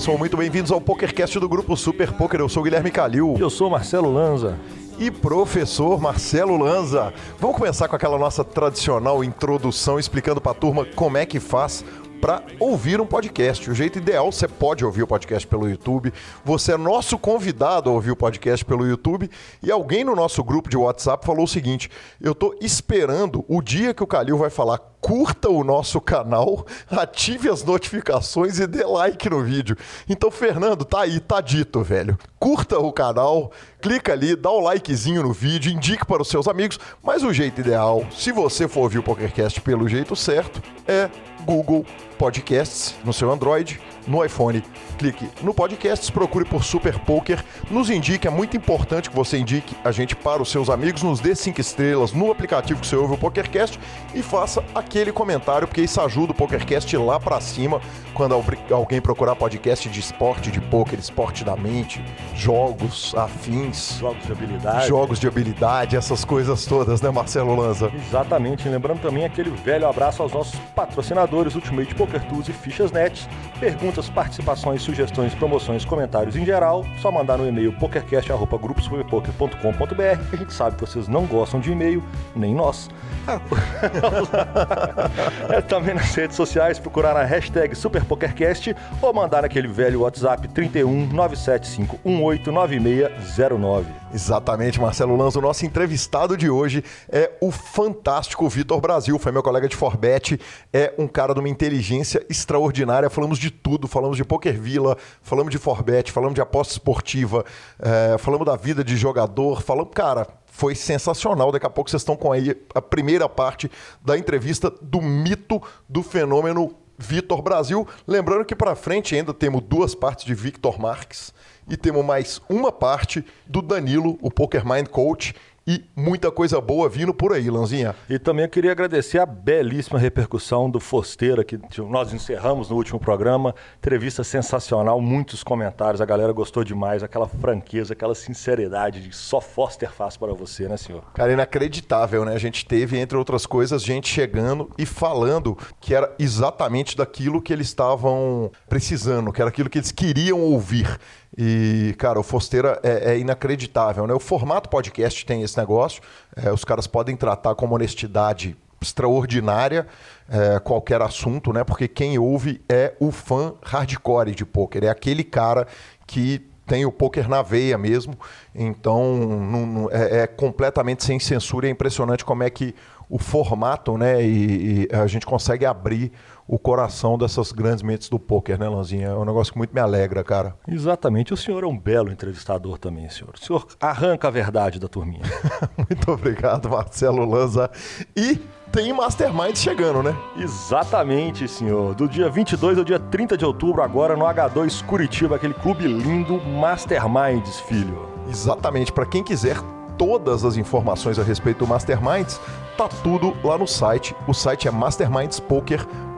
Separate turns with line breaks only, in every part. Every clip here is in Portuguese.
são muito bem-vindos ao PokerCast do Grupo Super Poker. Eu sou o Guilherme Calil.
Eu sou Marcelo Lanza.
E professor Marcelo Lanza. Vamos começar com aquela nossa tradicional introdução explicando para a turma como é que faz para ouvir um podcast. O jeito ideal, você pode ouvir o podcast pelo YouTube. Você é nosso convidado a ouvir o podcast pelo YouTube. E alguém no nosso grupo de WhatsApp falou o seguinte: eu estou esperando o dia que o Calil vai falar. Curta o nosso canal, ative as notificações e dê like no vídeo. Então, Fernando, tá aí, tá dito, velho. Curta o canal, clica ali, dá o likezinho no vídeo, indique para os seus amigos. Mas o jeito ideal, se você for ouvir o PokerCast pelo jeito certo, é Google Podcasts no seu Android, no iPhone. Clique no Podcasts, procure por Super Poker, nos indique, é muito importante que você indique a gente para os seus amigos, nos dê cinco estrelas no aplicativo que você ouve o PokerCast e faça aquele comentário, porque isso ajuda o PokerCast lá para cima quando alguém procurar podcast de esporte, de poker, esporte da mente, jogos, afins.
Jogos de habilidade.
Jogos de habilidade, essas coisas todas, né, Marcelo Lanza?
Exatamente. Lembrando também aquele velho abraço aos nossos patrocinadores, Ultimate Poker Tools e Fichas Net. Perguntas, participações, sugestões, promoções, comentários em geral, só mandar no e-mail pokercast.gruposuperpoker.com.br. A gente sabe que vocês não gostam de e-mail, nem nós. é também nas redes sociais, procurar na hashtag SuperPokerCast ou mandar aquele velho WhatsApp 31 975 189609.
Exatamente, Marcelo Lanza. O nosso entrevistado de hoje é o fantástico Vitor Brasil. Foi meu colega de Forbet. É um cara de uma inteligência extraordinária. Falamos de tudo. Falamos de Poker Villa, falamos de Forbet, falamos de aposta esportiva, é, falamos da vida de jogador. Falamos, cara, foi sensacional. Daqui a pouco vocês estão com aí a primeira parte da entrevista do mito do fenômeno Vitor Brasil. Lembrando que para frente ainda temos duas partes de Victor Marques e temos mais uma parte do Danilo, o Poker Mind Coach, e muita coisa boa vindo por aí, Lanzinha.
E também eu queria agradecer a belíssima repercussão do Fosteira, que nós encerramos no último programa. Entrevista sensacional, muitos comentários, a galera gostou demais, aquela franqueza, aquela sinceridade de só Foster faz para você, né, senhor?
Cara, inacreditável, né? A gente teve, entre outras coisas, gente chegando e falando que era exatamente daquilo que eles estavam precisando, que era aquilo que eles queriam ouvir. E, cara, o Fosteira é, é, inacreditável, né? O formato podcast tem esse negócio. É, os caras podem tratar com honestidade extraordinária é, qualquer assunto, né? Porque quem ouve é o fã hardcore de poker. É aquele cara que tem o poker na veia mesmo. Então, não, não, é, é, completamente sem censura. É impressionante como é que o formato, né? E, e a gente consegue abrir o coração dessas grandes mentes do poker, né, Lanzinha? É um negócio que muito me alegra, cara.
Exatamente. O senhor é um belo entrevistador também, senhor. O senhor arranca a verdade da turminha.
muito obrigado, Marcelo Lanza. E tem Masterminds chegando, né?
Exatamente, senhor. Do dia 22 ao dia 30 de outubro, agora no H2 Curitiba, aquele clube lindo Masterminds, filho.
Exatamente. Para quem quiser todas as informações a respeito do Masterminds, tá tudo lá no site. O site é mastermindspoker.com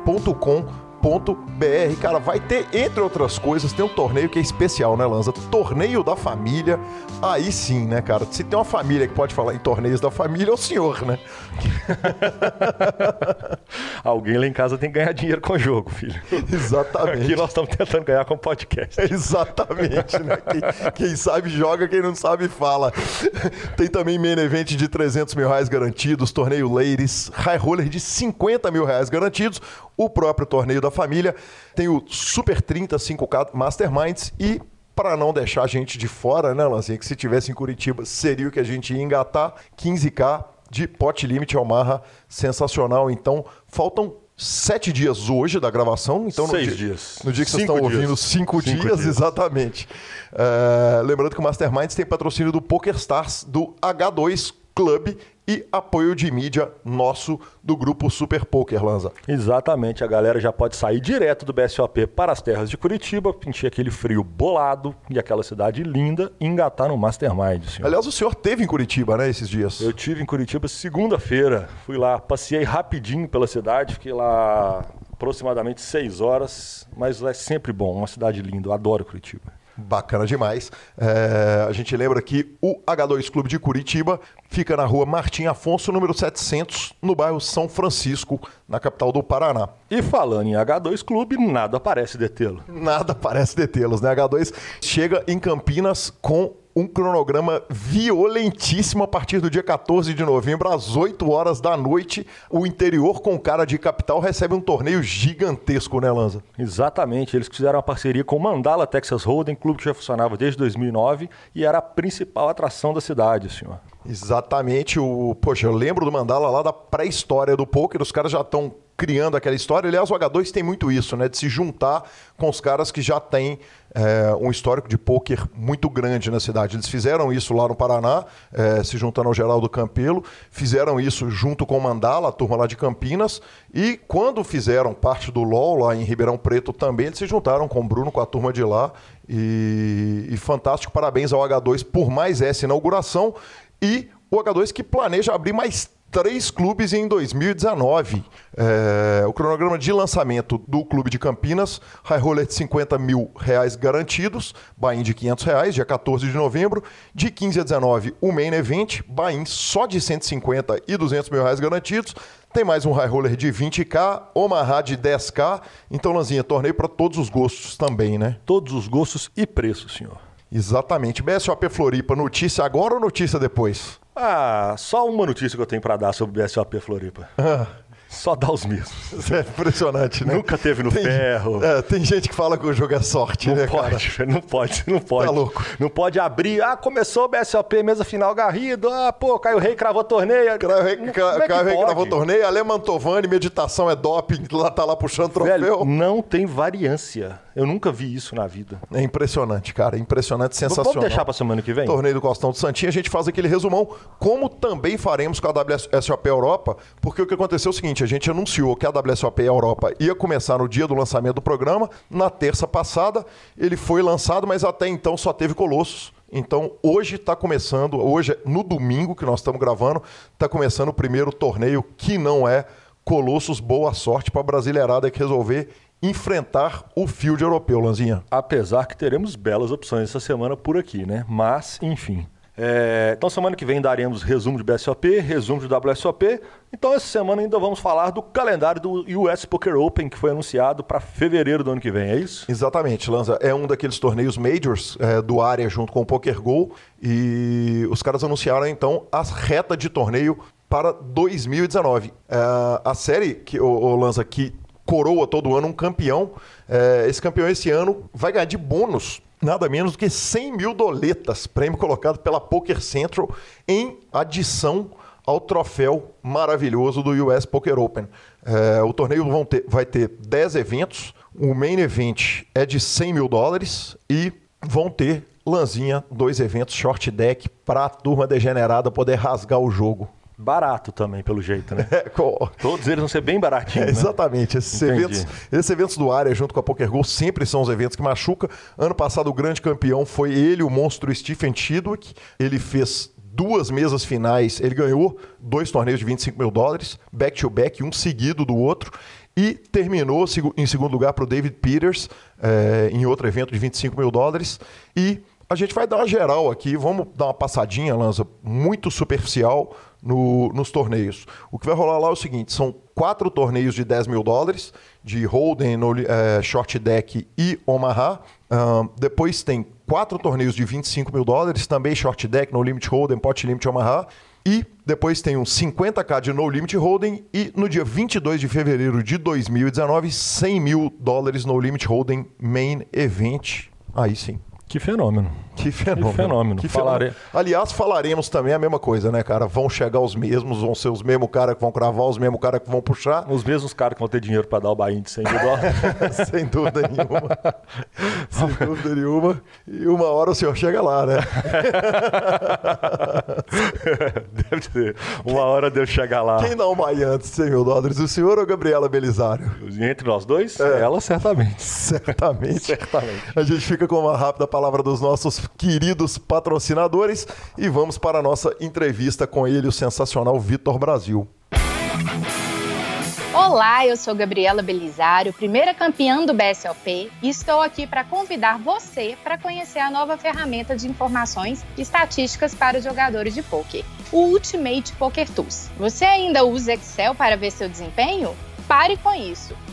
br Cara, vai ter, entre outras coisas, tem um torneio que é especial, né, Lanza? Torneio da família. Aí sim, né, cara? Se tem uma família que pode falar em torneios da família, é o senhor, né?
Alguém lá em casa tem que ganhar dinheiro com o jogo, filho.
Exatamente.
Aqui nós estamos tentando ganhar com podcast.
Exatamente, né? Quem, quem, sabe joga, quem não sabe fala. Tem também main event de 300 mil reais garantidos, torneio ladies, high roller de 50 mil reais garantidos, o próprio torneio da família, tem o Super 30 5K Masterminds e para não deixar a gente de fora, né, Lanzinha, que se tivesse em Curitiba seria o que a gente ia engatar, 15K de pot limit Almarra, sensacional. Então, faltam sete dias hoje da gravação. Então,
Seis
no
dia, dias.
No dia que vocês estão dias. ouvindo, cinco, cinco dias, dias, exatamente. Uh, lembrando que o Masterminds tem patrocínio do PokerStars, do H2 Club e apoio de mídia nosso do grupo Super Poker, Lanza.
Exatamente, a galera já pode sair direto do BSOP para as terras de Curitiba, pintar aquele frio bolado e aquela cidade linda e engatar no Mastermind, senhor.
Aliás, o senhor teve em Curitiba, né, esses dias?
Eu tive em Curitiba segunda-feira, fui lá, passei rapidinho pela cidade, fiquei lá aproximadamente seis horas, mas é sempre bom, uma cidade linda, eu adoro Curitiba.
Bacana demais. É, a gente lembra que o H2 Clube de Curitiba fica na rua Martim Afonso, número 700, no bairro São Francisco, na capital do Paraná.
E falando em H2 Clube, nada parece detê-lo.
Nada parece detê-los, né? H2 chega em Campinas com um cronograma violentíssimo a partir do dia 14 de novembro, às 8 horas da noite. O interior com cara de capital recebe um torneio gigantesco, né, Lanza?
Exatamente. Eles fizeram uma parceria com o Mandala Texas Hold'em, clube que já funcionava desde 2009 e era a principal atração da cidade, senhor.
Exatamente. O, poxa, eu lembro do Mandala lá da pré-história do poker. Os caras já estão criando aquela história. Aliás, o H2 tem muito isso, né? De se juntar com os caras que já têm é, um histórico de pôquer muito grande na cidade. Eles fizeram isso lá no Paraná, é, se juntando ao Geraldo Campelo, fizeram isso junto com o Mandala, a turma lá de Campinas, e quando fizeram parte do LOL lá em Ribeirão Preto também, eles se juntaram com o Bruno, com a turma de lá. E, e fantástico, parabéns ao H2 por mais essa inauguração. E o H2 que planeja abrir mais três clubes em 2019. É, o cronograma de lançamento do Clube de Campinas, High Roller de 50 mil reais garantidos, Bahia de 500 reais, dia 14 de novembro. De 15 a 19, o Main Event, Bahia só de 150 e 200 mil reais garantidos. Tem mais um High Roller de 20k, Omaha de 10k. Então, Lanzinha, torneio para todos os gostos também, né?
Todos os gostos e preços, senhor.
Exatamente. BSOP Floripa, notícia agora ou notícia depois?
Ah, só uma notícia que eu tenho para dar sobre BSOP Floripa. Ah. Só dá os mesmos.
É impressionante, né?
Nunca teve no
tem,
ferro.
É, tem gente que fala que o jogo é sorte,
não
né,
pode,
cara?
Não pode, não pode.
Tá louco.
Não pode abrir. Ah, começou o BSOP, mesa final Garrido. Ah, pô, Caio Rei cravou torneio.
Caio Rei, Ca, é Caio Rei cravou torneio. Ale Mantovani, meditação é doping, lá tá lá puxando troféu.
Velho, não tem variância. Eu nunca vi isso na vida.
É impressionante, cara. Impressionante, sensacional.
Vamos deixar pra semana que vem?
Torneio do Costão do Santinho, a gente faz aquele resumão, como também faremos com a WSOP Europa, porque o que aconteceu é o seguinte, a gente anunciou que a WSOP Europa ia começar no dia do lançamento do programa, na terça passada ele foi lançado, mas até então só teve Colossos. Então, hoje está começando, hoje, no domingo que nós estamos gravando, está começando o primeiro torneio que não é Colossos. Boa sorte para a Brasileirada que resolver enfrentar o field europeu, Lanzinha.
Apesar que teremos belas opções essa semana por aqui, né? Mas, enfim. É... Então, semana que vem daremos resumo de BSOP, resumo de WSOP. Então, essa semana ainda vamos falar do calendário do US Poker Open, que foi anunciado para fevereiro do ano que vem, é isso?
Exatamente, Lanza. É um daqueles torneios majors é, do área junto com o Poker Go. E os caras anunciaram, então, as retas de torneio para 2019. É, a série, que, o, o Lanza, que coroa todo ano um campeão. É, esse campeão esse ano vai ganhar de bônus nada menos do que 100 mil doletas, prêmio colocado pela Poker Central em adição ao troféu maravilhoso do US Poker Open. É, o torneio ter, vai ter 10 eventos, o main event é de 100 mil dólares e vão ter Lanzinha, dois eventos short deck para a turma degenerada poder rasgar o jogo
barato também, pelo jeito, né? É, Todos eles vão ser bem baratinhos. É,
né? exatamente. Esses eventos, esses eventos do área, junto com a Poker Go, sempre são os eventos que machucam. Ano passado, o grande campeão foi ele, o monstro Stephen Chidwick. Ele fez duas mesas finais. Ele ganhou dois torneios de 25 mil dólares, back-to-back, um seguido do outro. E terminou em segundo lugar para o David Peters, é, em outro evento de 25 mil dólares. E a gente vai dar uma geral aqui, vamos dar uma passadinha, Lanza, muito superficial no, nos torneios. O que vai rolar lá é o seguinte: são quatro torneios de 10 mil dólares, de Holden, é, Short Deck e Omaha. Uh, depois tem quatro torneios de 25 mil dólares, também Short Deck, No Limit Holden, Pot Limit Omaha. E depois tem um 50k de No Limit Holding e no dia 22 de fevereiro de 2019, 100 mil dólares No Limit Holding Main Event. Aí sim.
Que fenômeno.
Que fenômeno.
Que fenômeno.
Que Falare... Aliás, falaremos também a mesma coisa, né, cara? Vão chegar os mesmos, vão ser os mesmos caras que vão cravar, os mesmos caras que vão puxar.
Os mesmos caras que vão ter dinheiro para dar o Bahia de 100 mil dólares.
Sem dúvida nenhuma. Sem dúvida nenhuma. E uma hora o senhor chega lá, né?
Deve ser. Uma hora deu chegar lá.
Quem dá o Bahia antes de 100 mil dólares? O senhor ou a Gabriela Belisário?
Entre nós dois? É. Ela, certamente.
Certamente.
certamente.
A gente fica com uma rápida palavra dos nossos queridos patrocinadores e vamos para a nossa entrevista com ele, o sensacional Vitor Brasil.
Olá, eu sou Gabriela Belisário, primeira campeã do BSOP, e estou aqui para convidar você para conhecer a nova ferramenta de informações e estatísticas para os jogadores de poker, o Ultimate Poker Tools. Você ainda usa Excel para ver seu desempenho? Pare com isso.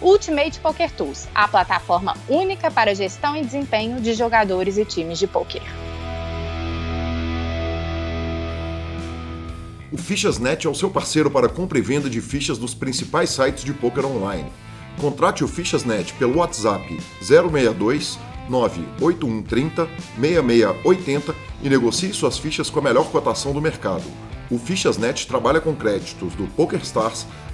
Ultimate Poker Tools, a plataforma única para gestão e desempenho de jogadores e times de poker.
O Fichasnet é o seu parceiro para compra e venda de fichas dos principais sites de poker online. Contrate o Fichasnet pelo WhatsApp 062 98130 6680 e negocie suas fichas com a melhor cotação do mercado. O Fichasnet trabalha com créditos do PokerStars,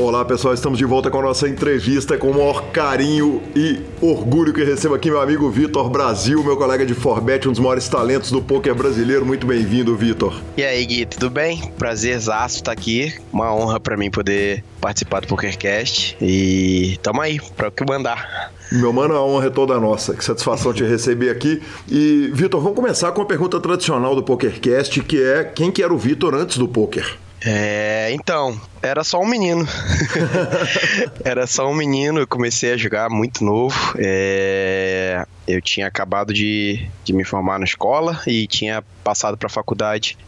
Olá pessoal, estamos de volta com a nossa entrevista com o maior carinho e orgulho que recebo aqui meu amigo Vitor Brasil, meu colega de Forbet, um dos maiores talentos do poker brasileiro. Muito bem-vindo, Vitor.
E aí, Gui, tudo bem? Prazerzaço estar aqui. Uma honra para mim poder participar do PokerCast e tamo aí para o que mandar.
Meu mano, a honra é toda nossa. Que satisfação te receber aqui. E, Vitor, vamos começar com a pergunta tradicional do PokerCast, que é quem que era o Vitor antes do poker?
É, então, era só um menino. era só um menino, eu comecei a jogar muito novo. É, eu tinha acabado de, de me formar na escola e tinha passado para a faculdade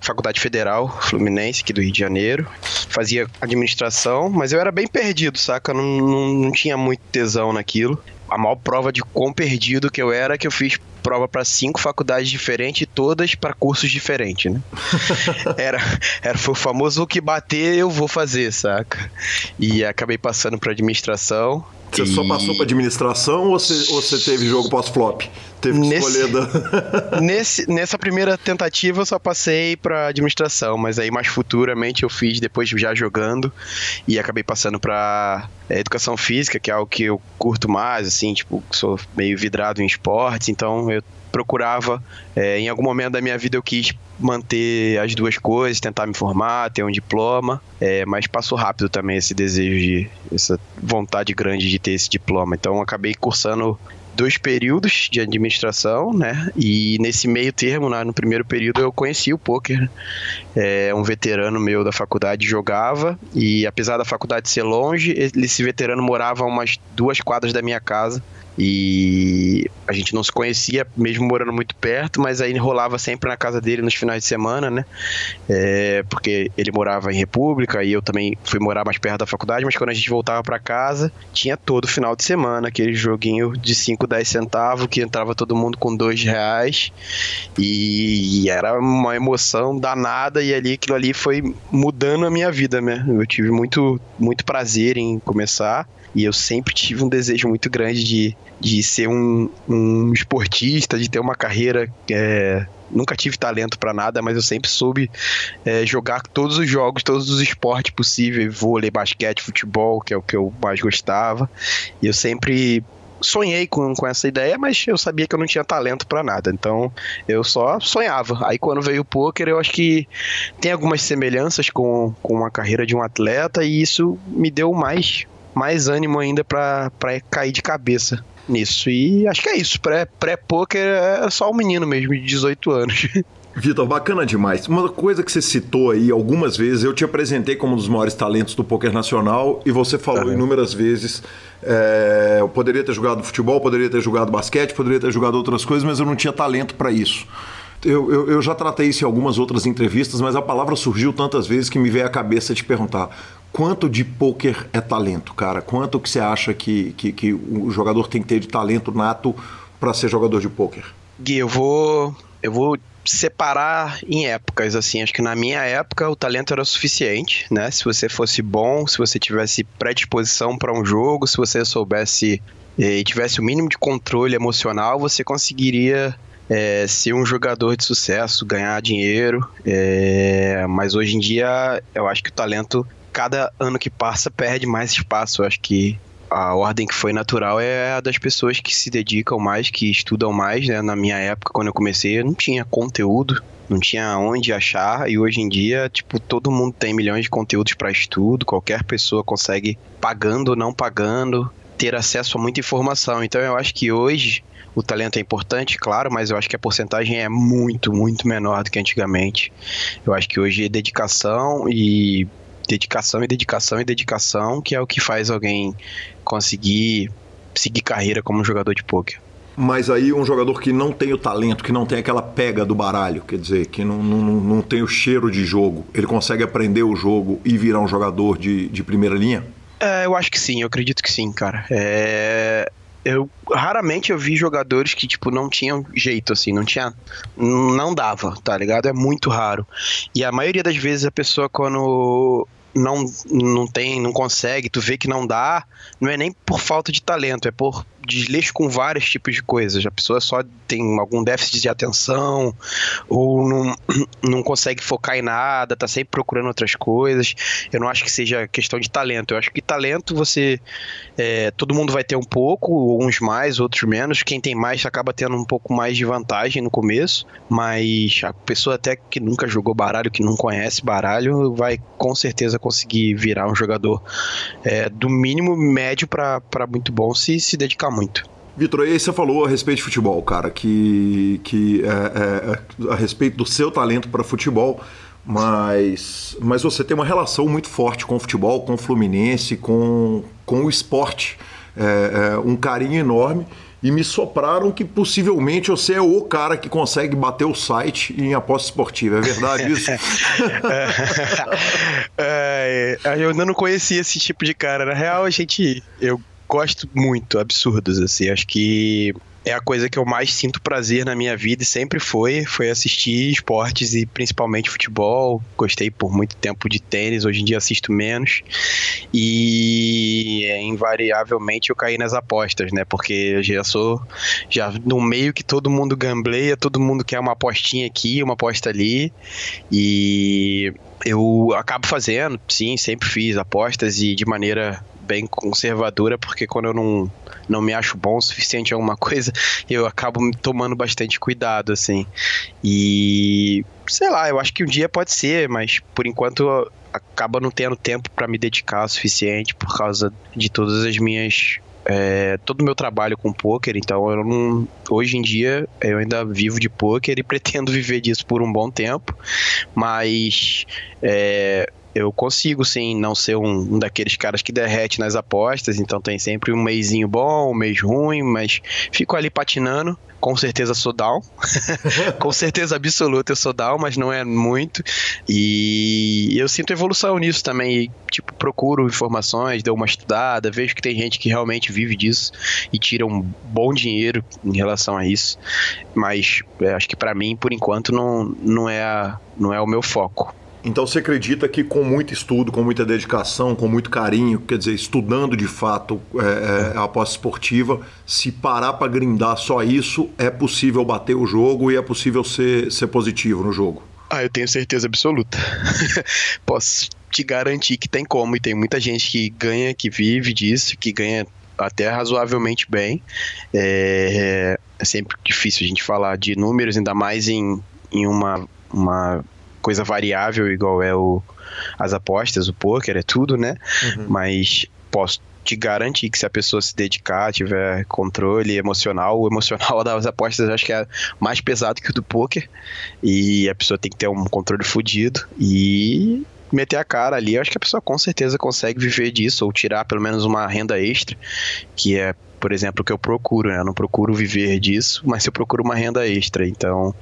Faculdade Federal Fluminense, aqui do Rio de Janeiro. Fazia administração, mas eu era bem perdido, saca? Não, não, não tinha muito tesão naquilo. A maior prova de quão perdido que eu era é que eu fiz prova para cinco faculdades diferentes, todas para cursos diferentes, né? era, era foi o famoso o que bater eu vou fazer, saca? E acabei passando para administração.
Você e... só passou para administração ou você, ou você teve jogo pós-flop? Teve que nesse, escolher da...
nesse, Nessa primeira tentativa eu só passei para administração, mas aí mais futuramente eu fiz depois já jogando e acabei passando para é, educação física, que é algo que eu curto mais, assim, tipo, sou meio vidrado em esportes, então eu procurava, é, em algum momento da minha vida eu quis manter as duas coisas, tentar me formar, ter um diploma, é, mas passou rápido também esse desejo de, essa vontade grande de ter esse diploma. Então acabei cursando dois períodos de administração, né? E nesse meio termo, né, no primeiro período, eu conheci o poker. É, um veterano meu da faculdade jogava e apesar da faculdade ser longe, esse veterano morava a umas duas quadras da minha casa. E a gente não se conhecia, mesmo morando muito perto, mas aí rolava sempre na casa dele nos finais de semana, né? É, porque ele morava em República e eu também fui morar mais perto da faculdade, mas quando a gente voltava para casa, tinha todo final de semana aquele joguinho de 5, 10 centavos que entrava todo mundo com 2 reais e era uma emoção danada e ali aquilo ali foi mudando a minha vida, né? Eu tive muito, muito prazer em começar e eu sempre tive um desejo muito grande de, de ser um, um esportista, de ter uma carreira. É, nunca tive talento para nada, mas eu sempre soube é, jogar todos os jogos, todos os esportes possíveis, vôlei, basquete, futebol, que é o que eu mais gostava. E eu sempre sonhei com, com essa ideia, mas eu sabia que eu não tinha talento para nada. Então eu só sonhava. Aí quando veio o poker, eu acho que tem algumas semelhanças com, com a carreira de um atleta e isso me deu mais mais ânimo ainda para cair de cabeça nisso. E acho que é isso. Pré-poker é só um menino mesmo, de 18 anos.
Vitor, bacana demais. Uma coisa que você citou aí algumas vezes, eu te apresentei como um dos maiores talentos do poker nacional e você falou inúmeras vezes. É, eu poderia ter jogado futebol, poderia ter jogado basquete, poderia ter jogado outras coisas, mas eu não tinha talento para isso. Eu, eu, eu, já tratei isso em algumas outras entrevistas, mas a palavra surgiu tantas vezes que me veio à cabeça de perguntar quanto de pôquer é talento, cara? Quanto que você acha que, que, que o jogador tem que ter de talento nato para ser jogador de pôquer?
Gui, eu vou, eu vou separar em épocas, assim. Acho que na minha época o talento era suficiente, né? Se você fosse bom, se você tivesse predisposição para um jogo, se você soubesse eh, e tivesse o mínimo de controle emocional, você conseguiria é, ser um jogador de sucesso, ganhar dinheiro. É, mas hoje em dia, eu acho que o talento, cada ano que passa, perde mais espaço. Eu acho que a ordem que foi natural é a das pessoas que se dedicam mais, que estudam mais, né? Na minha época, quando eu comecei, não tinha conteúdo, não tinha onde achar, e hoje em dia, tipo, todo mundo tem milhões de conteúdos para estudo, qualquer pessoa consegue, pagando ou não pagando, ter acesso a muita informação. Então eu acho que hoje o talento é importante, claro, mas eu acho que a porcentagem é muito, muito menor do que antigamente. Eu acho que hoje é dedicação e dedicação e dedicação e dedicação que é o que faz alguém conseguir seguir carreira como jogador de pôquer.
Mas aí um jogador que não tem o talento, que não tem aquela pega do baralho, quer dizer, que não, não, não tem o cheiro de jogo, ele consegue aprender o jogo e virar um jogador de, de primeira linha?
É, eu acho que sim, eu acredito que sim, cara. É, eu raramente eu vi jogadores que tipo não tinham jeito assim, não tinha não dava, tá ligado? É muito raro. E a maioria das vezes a pessoa quando não, não tem, não consegue, tu vê que não dá, não é nem por falta de talento, é por desleixo com vários tipos de coisas. A pessoa só tem algum déficit de atenção, ou não, não consegue focar em nada, tá sempre procurando outras coisas. Eu não acho que seja questão de talento. Eu acho que talento você. É, todo mundo vai ter um pouco, uns mais, outros menos. Quem tem mais acaba tendo um pouco mais de vantagem no começo, mas a pessoa até que nunca jogou baralho, que não conhece baralho, vai com certeza conseguir virar um jogador é, do mínimo médio para muito bom se se dedicar muito.
Vitor, aí você falou a respeito de futebol, cara, que, que é, é, a respeito do seu talento para futebol, mas, mas você tem uma relação muito forte com o futebol, com o Fluminense, com, com o esporte, é, é um carinho enorme. E me sopraram que possivelmente você é o cara que consegue bater o site em aposta esportiva. É verdade isso?
É, é, eu ainda não conhecia esse tipo de cara. Na real, a gente. Eu gosto muito, absurdos, assim. Acho que é a coisa que eu mais sinto prazer na minha vida e sempre foi, foi assistir esportes e principalmente futebol. Gostei por muito tempo de tênis, hoje em dia assisto menos. E é, invariavelmente eu caí nas apostas, né? Porque eu já sou já no meio que todo mundo gambleia, todo mundo quer uma apostinha aqui, uma aposta ali. E eu acabo fazendo, sim, sempre fiz apostas e de maneira bem conservadora, porque quando eu não, não me acho bom o suficiente em alguma coisa, eu acabo tomando bastante cuidado, assim. E sei lá, eu acho que um dia pode ser, mas por enquanto acaba não tendo tempo para me dedicar o suficiente por causa de todas as minhas é, todo o meu trabalho com poker, então eu não, hoje em dia eu ainda vivo de poker e pretendo viver disso por um bom tempo, mas é, eu consigo sim não ser um, um, daqueles caras que derrete nas apostas, então tem sempre um mêsinho bom, um mês ruim, mas fico ali patinando. Com certeza sou down. Com certeza absoluta eu sou down, mas não é muito. E eu sinto evolução nisso também. Tipo, procuro informações, dou uma estudada, vejo que tem gente que realmente vive disso e tira um bom dinheiro em relação a isso. Mas é, acho que para mim, por enquanto, não, não, é a, não é o meu foco.
Então você acredita que com muito estudo, com muita dedicação, com muito carinho, quer dizer, estudando de fato é, é, a aposta esportiva, se parar para grindar só isso, é possível bater o jogo e é possível ser, ser positivo no jogo?
Ah, eu tenho certeza absoluta. Posso te garantir que tem como, e tem muita gente que ganha, que vive disso, que ganha até razoavelmente bem. É, é sempre difícil a gente falar de números, ainda mais em, em uma, uma coisa variável igual é o, as apostas, o poker, é tudo, né? Uhum. Mas posso te garantir que se a pessoa se dedicar, tiver controle emocional, o emocional das apostas acho que é mais pesado que o do poker. E a pessoa tem que ter um controle fodido e meter a cara ali, eu acho que a pessoa com certeza consegue viver disso ou tirar pelo menos uma renda extra, que é por exemplo, o que eu procuro, né? Eu não procuro viver disso, mas eu procuro uma renda extra. Então,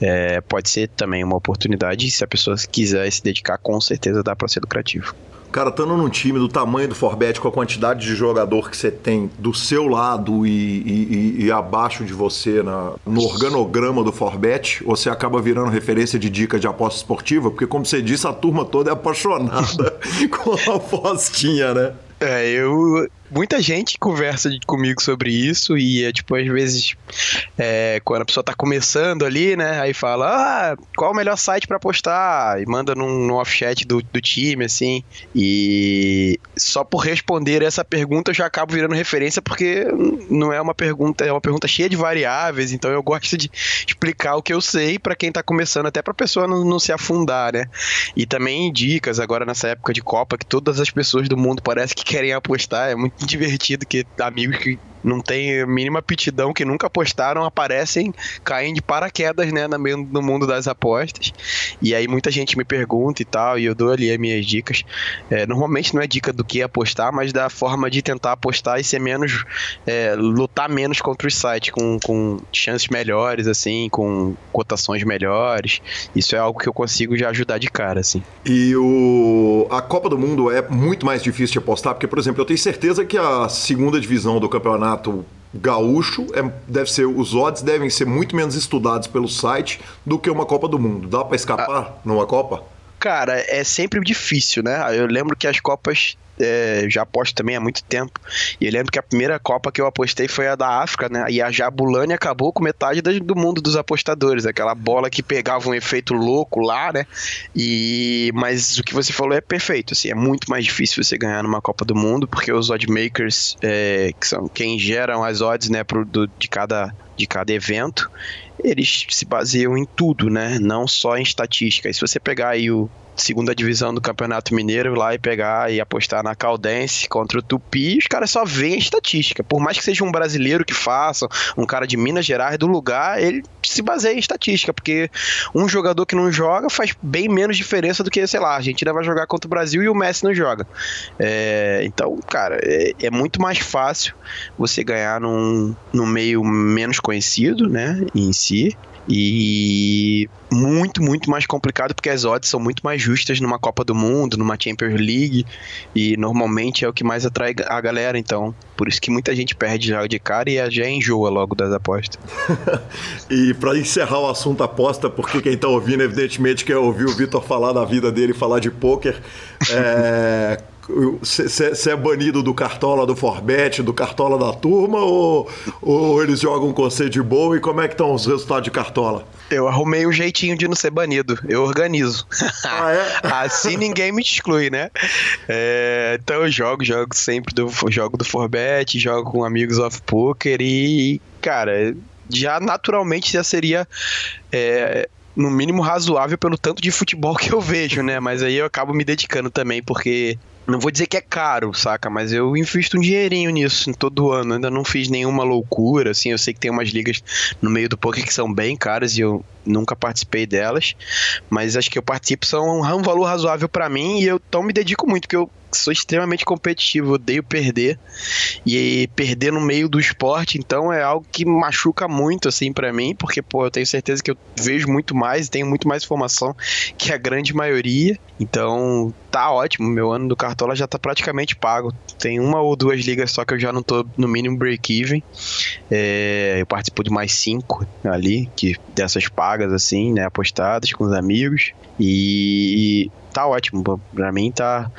é, pode ser também uma oportunidade. Se a pessoa quiser se dedicar, com certeza dá para ser lucrativo.
Cara, estando num time do tamanho do Forbet, com a quantidade de jogador que você tem do seu lado e, e, e abaixo de você na, no organograma do Forbet, você acaba virando referência de dica de aposta esportiva, porque, como você disse, a turma toda é apaixonada com a apostinha, né?
É, eu muita gente conversa comigo sobre isso e é tipo, às vezes, é, quando a pessoa tá começando ali, né, aí fala, ah, qual o melhor site para postar? E manda num, num off-chat do, do time, assim, e só por responder essa pergunta eu já acabo virando referência porque não é uma pergunta, é uma pergunta cheia de variáveis, então eu gosto de explicar o que eu sei para quem tá começando, até pra pessoa não, não se afundar, né, e também dicas agora nessa época de Copa que todas as pessoas do mundo parece que querem apostar, é muito divertido que amigos que não tem mínima aptidão, que nunca apostaram, aparecem, caem de paraquedas, né, no mundo das apostas. E aí muita gente me pergunta e tal, e eu dou ali as minhas dicas. É, normalmente não é dica do que apostar, mas da forma de tentar apostar e ser menos, é, lutar menos contra os sites, com, com chances melhores, assim, com cotações melhores. Isso é algo que eu consigo já ajudar de cara, assim.
E o... a Copa do Mundo é muito mais difícil de apostar, porque, por exemplo, eu tenho certeza que a segunda divisão do campeonato gaúcho, é, deve ser, os odds devem ser muito menos estudados pelo site do que uma Copa do Mundo. Dá para escapar ah, numa Copa?
Cara, é sempre difícil, né? Eu lembro que as Copas é, já aposto também há muito tempo. E eu lembro que a primeira Copa que eu apostei foi a da África, né? E a Jabulani acabou com metade do mundo dos apostadores. Aquela bola que pegava um efeito louco lá, né? E... Mas o que você falou é perfeito. Assim, é muito mais difícil você ganhar numa Copa do Mundo, porque os oddmakers, é, que são quem geram as odds, né, pro, do, de cada de cada evento, eles se baseiam em tudo, né? Não só em estatística. E se você pegar aí o segunda divisão do Campeonato Mineiro lá e pegar e apostar na Caldense contra o Tupi, os caras só veem a estatística. Por mais que seja um brasileiro que faça, um cara de Minas Gerais do lugar, ele se baseia em estatística, porque um jogador que não joga faz bem menos diferença do que, sei lá, a Argentina vai jogar contra o Brasil e o Messi não joga. É, então, cara, é, é, muito mais fácil você ganhar num, num meio menos conhecido, né, em si, e muito, muito mais complicado porque as odds são muito mais justas numa Copa do Mundo, numa Champions League, e normalmente é o que mais atrai a galera, então por isso que muita gente perde já de cara e já enjoa logo das apostas.
e para encerrar o assunto aposta, porque quem tá ouvindo evidentemente quer ouvir o Vitor falar da vida dele, falar de pôquer, é você é banido do cartola do Forbet, do cartola da turma, ou, ou eles jogam com você de boa e como é que estão os resultados de cartola?
Eu arrumei um jeitinho de não ser banido, eu organizo. Ah, é? assim ninguém me exclui, né? É, então eu jogo, jogo sempre do jogo do Forbet, jogo com amigos off poker e, cara, já naturalmente já seria é, no mínimo razoável pelo tanto de futebol que eu vejo, né? Mas aí eu acabo me dedicando também, porque não vou dizer que é caro, saca? Mas eu invisto um dinheirinho nisso todo ano. Ainda não fiz nenhuma loucura, assim. Eu sei que tem umas ligas no meio do poker que são bem caras e eu nunca participei delas. Mas as que eu participo são um valor razoável para mim e eu então me dedico muito, porque eu sou extremamente competitivo, odeio perder. E perder no meio do esporte, então, é algo que machuca muito, assim, para mim, porque, pô, eu tenho certeza que eu vejo muito mais tenho muito mais informação que a grande maioria. Então, tá ótimo. Meu ano do Cartola já tá praticamente pago. Tem uma ou duas ligas só que eu já não tô no mínimo break-even. É, eu participo de mais cinco ali, que dessas pagas, assim, né, apostadas com os amigos. E tá ótimo. Pra mim tá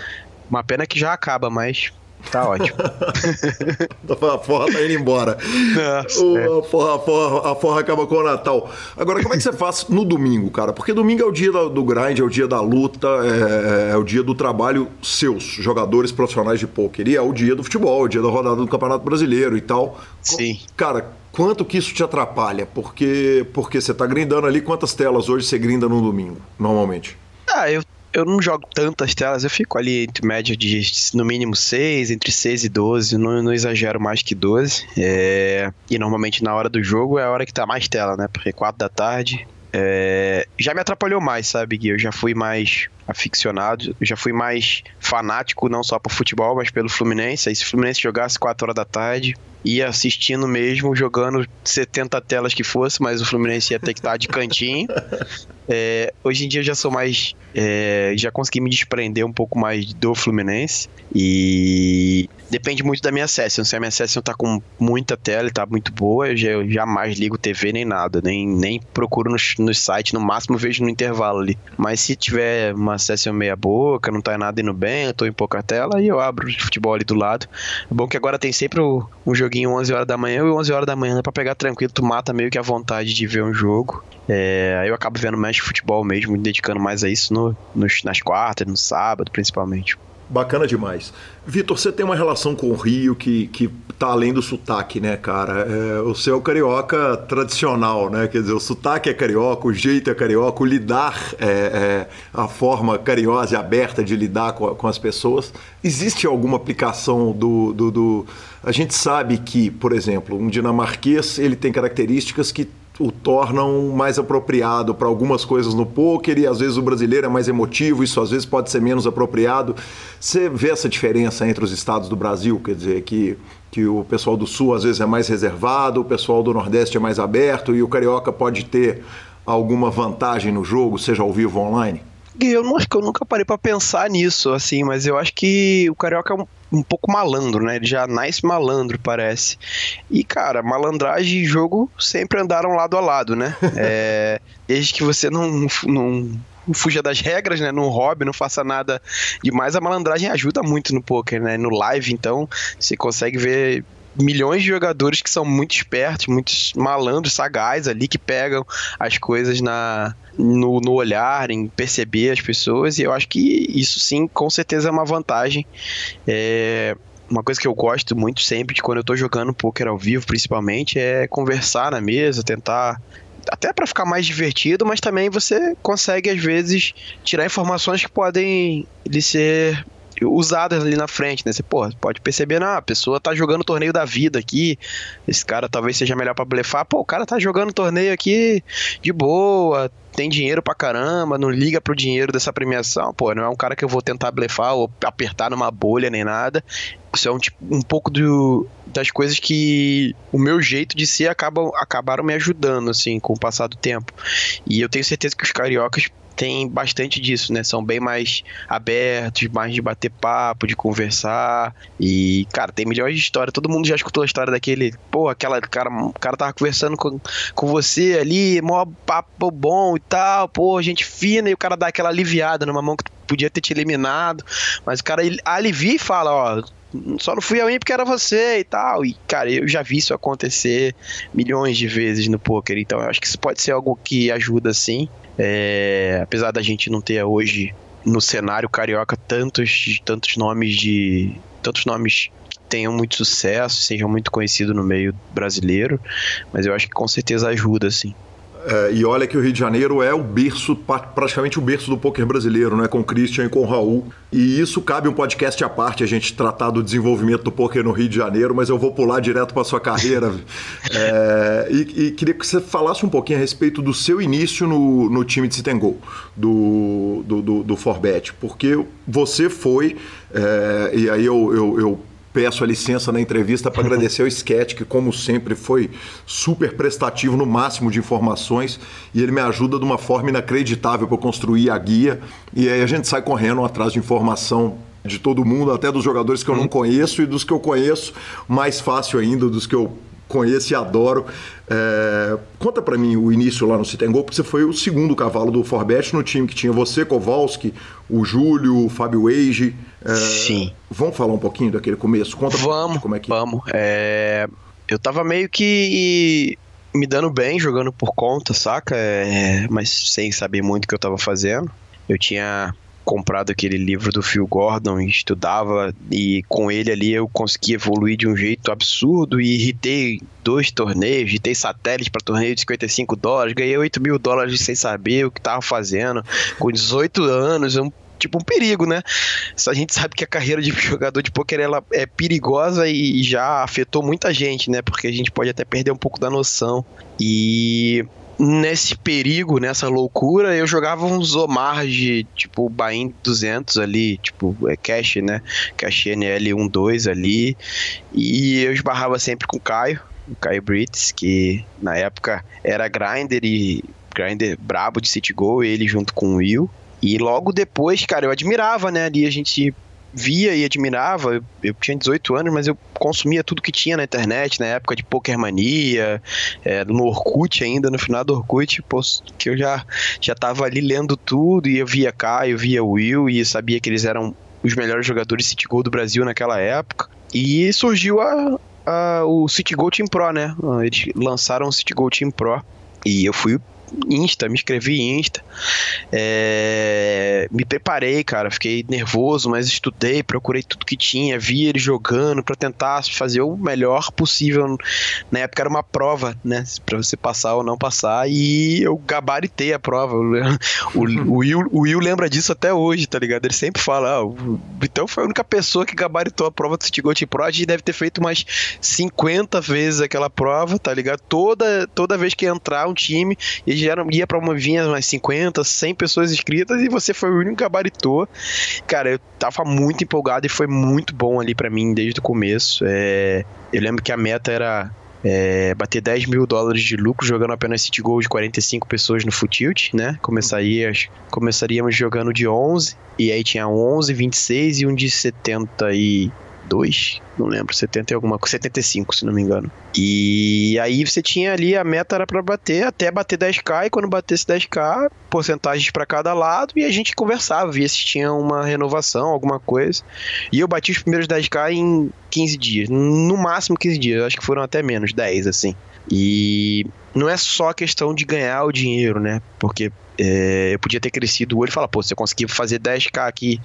uma pena que já acaba, mas Tá ótimo.
a forra tá indo embora. Nossa, o, é. a, forra, a, forra, a forra acaba com o Natal. Agora, como é que você faz no domingo, cara? Porque domingo é o dia do grind, é o dia da luta, é, é, o dia do trabalho seus, jogadores profissionais de pôquer. E é o dia do futebol, é o dia da rodada do Campeonato Brasileiro e tal.
Sim.
Cara, quanto que isso te atrapalha? Porque, porque você tá grindando ali, quantas telas hoje você grinda no domingo, normalmente?
Ah, eu eu não jogo tantas telas, eu fico ali entre média de no mínimo 6, entre 6 e 12, não, não exagero mais que 12. É, e normalmente na hora do jogo é a hora que tá mais tela, né? Porque 4 da tarde é, já me atrapalhou mais, sabe, Gui? Eu já fui mais aficionado, já fui mais fanático, não só pro futebol, mas pelo Fluminense. Aí se o Fluminense jogasse 4 horas da tarde, ia assistindo mesmo, jogando 70 telas que fosse, mas o Fluminense ia ter que estar de cantinho. É, hoje em dia eu já sou mais. É, já consegui me desprender um pouco mais do Fluminense. E depende muito da minha session. Se a minha session tá com muita tela e tá muito boa, eu, jamais ligo TV nem nada. Nem, nem procuro no, no no máximo vejo no intervalo ali. Mas se tiver uma session meia boca, não tá nada indo bem, eu tô em pouca tela, aí eu abro o futebol ali do lado. É bom que agora tem sempre o, um joguinho 11 horas da manhã e 11 horas da manhã para pegar tranquilo, tu mata meio que a vontade de ver um jogo. É, aí eu acabo vendo mais futebol mesmo, me dedicando mais a isso no, nos, nas quartas, no sábado, principalmente.
Bacana demais. Vitor, você tem uma relação com o Rio que, que tá além do sotaque, né, cara? É, o seu carioca tradicional, né? Quer dizer, o sotaque é carioca, o jeito é carioca, o lidar é, é a forma carinhosa e aberta de lidar com, com as pessoas. Existe alguma aplicação do, do, do, A gente sabe que, por exemplo, um dinamarquês ele tem características que o tornam mais apropriado para algumas coisas no poker e às vezes o brasileiro é mais emotivo, isso às vezes pode ser menos apropriado. Você vê essa diferença entre os estados do Brasil, quer dizer, que, que o pessoal do sul às vezes é mais reservado, o pessoal do nordeste é mais aberto e o carioca pode ter alguma vantagem no jogo, seja ao vivo ou online?
Eu não acho que eu nunca parei para pensar nisso, assim, mas eu acho que o carioca é um um pouco malandro, né? Ele já nasce malandro, parece. E, cara, malandragem e jogo sempre andaram lado a lado, né? É, desde que você não, não fuja das regras, né? Não hobby, não faça nada demais. A malandragem ajuda muito no poker, né? No live, então, você consegue ver milhões de jogadores que são muito espertos, muitos malandros, sagazes ali, que pegam as coisas na, no, no olhar, em perceber as pessoas, e eu acho que isso sim, com certeza é uma vantagem. É, uma coisa que eu gosto muito sempre de quando eu tô jogando poker ao vivo, principalmente, é conversar na mesa, tentar até para ficar mais divertido, mas também você consegue às vezes tirar informações que podem lhe ser usadas ali na frente, né? Você, pô, pode perceber, não, a pessoa tá jogando o torneio da vida aqui, esse cara talvez seja melhor para blefar, pô, o cara tá jogando torneio aqui de boa, tem dinheiro pra caramba, não liga pro dinheiro dessa premiação, pô, não é um cara que eu vou tentar blefar ou apertar numa bolha nem nada. Isso é um, tipo, um pouco do, das coisas que o meu jeito de ser acaba, acabaram me ajudando, assim, com o passar do tempo. E eu tenho certeza que os cariocas tem bastante disso, né? São bem mais abertos, mais de bater papo, de conversar. E, cara, tem milhões de histórias. Todo mundo já escutou a história daquele, pô, aquela cara, o cara tava conversando com, com você ali, mó papo bom e tal, pô, gente fina, e o cara dá aquela aliviada numa mão que podia ter te eliminado, mas o cara alivia e fala, ó, só não fui a mim porque era você e tal. E, cara, eu já vi isso acontecer milhões de vezes no poker, então eu acho que isso pode ser algo que ajuda sim. É, apesar da gente não ter hoje no cenário carioca tantos, tantos nomes de. tantos nomes que tenham muito sucesso, sejam muito conhecidos no meio brasileiro, mas eu acho que com certeza ajuda, assim.
É, e olha que o Rio de Janeiro é o berço, praticamente o berço do poker brasileiro, né? Com o Christian e com o Raul. E isso cabe um podcast à parte, a gente tratar do desenvolvimento do poker no Rio de Janeiro, mas eu vou pular direto para sua carreira. é, e, e, queria que você falasse um pouquinho a respeito do seu início no, no time de Citengol, do, do, do, do Forbet, porque você foi, é, e aí eu, eu, eu peço a licença na entrevista para agradecer ao Sketch, que como sempre foi super prestativo no máximo de informações e ele me ajuda de uma forma inacreditável para construir a guia. E aí a gente sai correndo atrás de informação de todo mundo, até dos jogadores que eu não uhum. conheço e dos que eu conheço, mais fácil ainda, dos que eu conheço e adoro. É, conta para mim o início lá no Citengol, porque você foi o segundo cavalo do Forbet no time que tinha você, Kowalski, o Júlio, o Fábio Weige.
É, Sim.
Vamos falar um pouquinho daquele começo?
Conta vamos, como é que... Vamos, é... Eu tava meio que me dando bem jogando por conta, saca? É... Mas sem saber muito o que eu tava fazendo. Eu tinha comprado aquele livro do Phil Gordon e estudava, e com ele ali eu consegui evoluir de um jeito absurdo e irritei dois torneios, irritei satélite para torneio de 55 dólares, ganhei 8 mil dólares sem saber o que tava fazendo, com 18 anos, um tipo um perigo, né? A gente sabe que a carreira de jogador de pôquer ela é perigosa e já afetou muita gente, né? Porque a gente pode até perder um pouco da noção. E nesse perigo, nessa loucura, eu jogava uns Omar de tipo Bain 200 ali, tipo é Cash, né? Cash NL 12 ali. E eu esbarrava sempre com o Caio, o Caio Brits, que na época era grinder e grinder brabo de City Go, ele junto com o Will. E logo depois, cara, eu admirava, né? Ali a gente via e admirava. Eu, tinha 18 anos, mas eu consumia tudo que tinha na internet, na época de Pokermania, é, no Orkut ainda, no final do Orkut, que eu já, já tava ali lendo tudo, e eu via Caio, via Will, e sabia que eles eram os melhores jogadores City Gold do Brasil naquela época. E surgiu a, a, o City Gold Team Pro, né? Eles lançaram o City Gold Team Pro. E eu fui Insta, me inscrevi em Insta. É, me preparei, cara. Fiquei nervoso, mas estudei, procurei tudo que tinha, vi ele jogando para tentar fazer o melhor possível. Na época era uma prova, né? Pra você passar ou não passar. E eu gabaritei a prova. O, o, Will, o Will lembra disso até hoje, tá ligado? Ele sempre fala: ah, o Vitão foi a única pessoa que gabaritou a prova do City Gold Pro. A gente deve ter feito umas 50 vezes aquela prova, tá ligado? Toda, toda vez que entrar um time, e já ia para uma vinha umas 50, 100 pessoas inscritas e você foi o único que gabaritou. Cara, eu tava muito empolgado e foi muito bom ali para mim desde o começo. É, eu lembro que a meta era é, bater 10 mil dólares de lucro jogando apenas City Gold de 45 pessoas no Futilt, né? Começaria, começaríamos jogando de 11, e aí tinha 11, 26 e um de 70 e 72, não lembro, 70 e alguma coisa, 75, se não me engano. E aí você tinha ali, a meta era para bater, até bater 10k, e quando batesse 10k, porcentagens para cada lado, e a gente conversava, via se tinha uma renovação, alguma coisa. E eu bati os primeiros 10k em 15 dias, no máximo 15 dias, acho que foram até menos, 10 assim. E não é só questão de ganhar o dinheiro, né? Porque é, eu podia ter crescido o olho e falar, pô, se eu conseguir fazer 10k aqui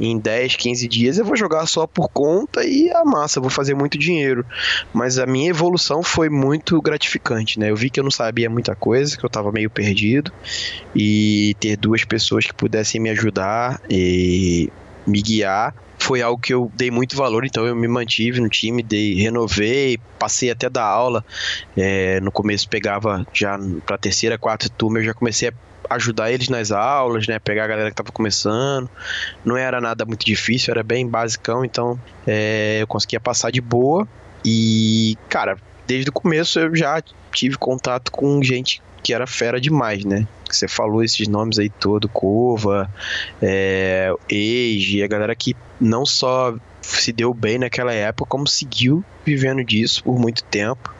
em 10, 15 dias, eu vou jogar só por conta e a massa, vou fazer muito dinheiro. Mas a minha evolução foi muito gratificante, né? Eu vi que eu não sabia muita coisa, que eu tava meio perdido, e ter duas pessoas que pudessem me ajudar e me guiar foi algo que eu dei muito valor, então eu me mantive no time, dei, renovei, passei até da aula. É, no começo pegava já para terceira, quarta turma, eu já comecei a ajudar eles nas aulas, né? Pegar a galera que tava começando. Não era nada muito difícil, era bem basicão, então é, eu conseguia passar de boa. E, cara, desde o começo eu já tive contato com gente que era fera demais, né? Você falou esses nomes aí todo, Cova, é, Age, a galera que não só se deu bem naquela época, como seguiu vivendo disso por muito tempo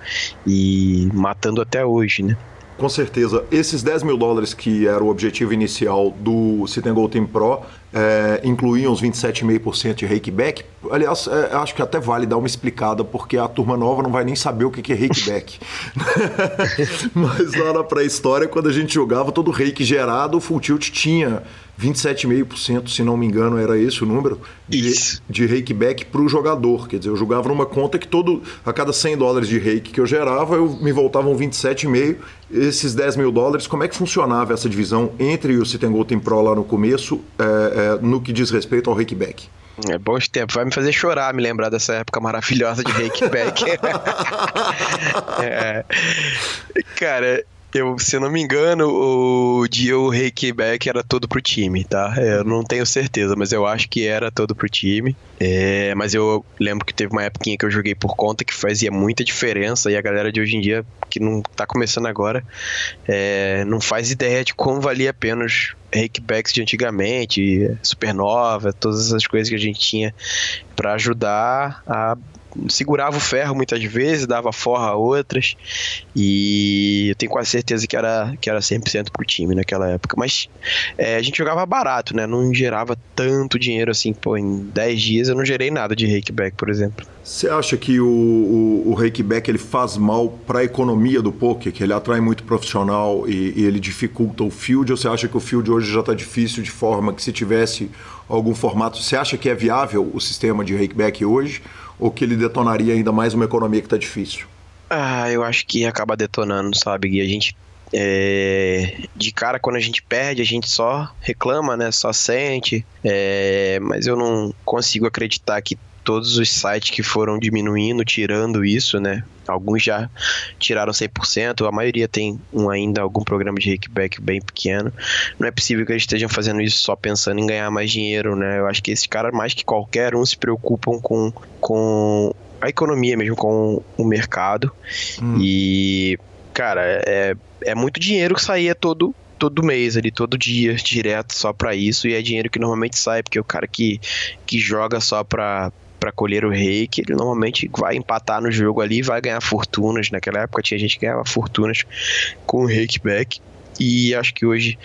e matando até hoje, né?
Com certeza. Esses 10 mil dólares que era o objetivo inicial do Citengol Team Pro é, incluíam os 27,5% de rakeback. Aliás, é, acho que até vale dar uma explicada, porque a turma nova não vai nem saber o que é rakeback. Mas lá na pré-história, quando a gente jogava, todo rake gerado, o full tilt tinha 27,5%, se não me engano, era esse o número, de, de rakeback para o jogador. Quer dizer, eu jogava numa conta que todo a cada 100 dólares de rake que eu gerava, eu me voltavam 27,5. Esses 10 mil dólares, como é que funcionava essa divisão entre o Citengol Team Pro lá no começo, é, é, no que diz respeito ao rakeback?
É bons tempos. Vai me fazer chorar me lembrar dessa época maravilhosa de rakeback. é. Cara, eu, se não me engano, o Dio Reikback era todo pro time, tá? Eu não tenho certeza, mas eu acho que era todo pro time. É, mas eu lembro que teve uma época que eu joguei por conta que fazia muita diferença e a galera de hoje em dia, que não tá começando agora, é, não faz ideia de como valia a pena os de antigamente, supernova, todas essas coisas que a gente tinha para ajudar a segurava o ferro muitas vezes, dava forra a outras. E eu tenho quase certeza que era, que era 100% pro time naquela época. Mas é, a gente jogava barato, né? Não gerava tanto dinheiro assim. Pô, em 10 dias eu não gerei nada de rakeback, por exemplo.
Você acha que o, o, o rakeback ele faz mal para a economia do poker, que ele atrai muito profissional e, e ele dificulta o field? Ou você acha que o field hoje já está difícil de forma que se tivesse algum formato, você acha que é viável o sistema de rakeback hoje? ou que ele detonaria ainda mais uma economia que está difícil?
Ah, eu acho que acaba detonando, sabe? E a gente é, de cara, quando a gente perde, a gente só reclama, né? Só sente. É, mas eu não consigo acreditar que todos os sites que foram diminuindo, tirando isso, né? Alguns já tiraram 100%, a maioria tem um, ainda algum programa de kickback bem pequeno. Não é possível que eles estejam fazendo isso só pensando em ganhar mais dinheiro, né? Eu acho que esses caras, mais que qualquer um, se preocupam com, com a economia mesmo, com o mercado. Hum. E, cara, é, é muito dinheiro que saía todo, todo mês ali, todo dia, direto só para isso, e é dinheiro que normalmente sai, porque o cara que, que joga só pra, para colher o reiki, ele normalmente vai empatar no jogo ali e vai ganhar fortunas. Naquela época tinha gente que ganhava fortunas com o reiki back. E acho que hoje,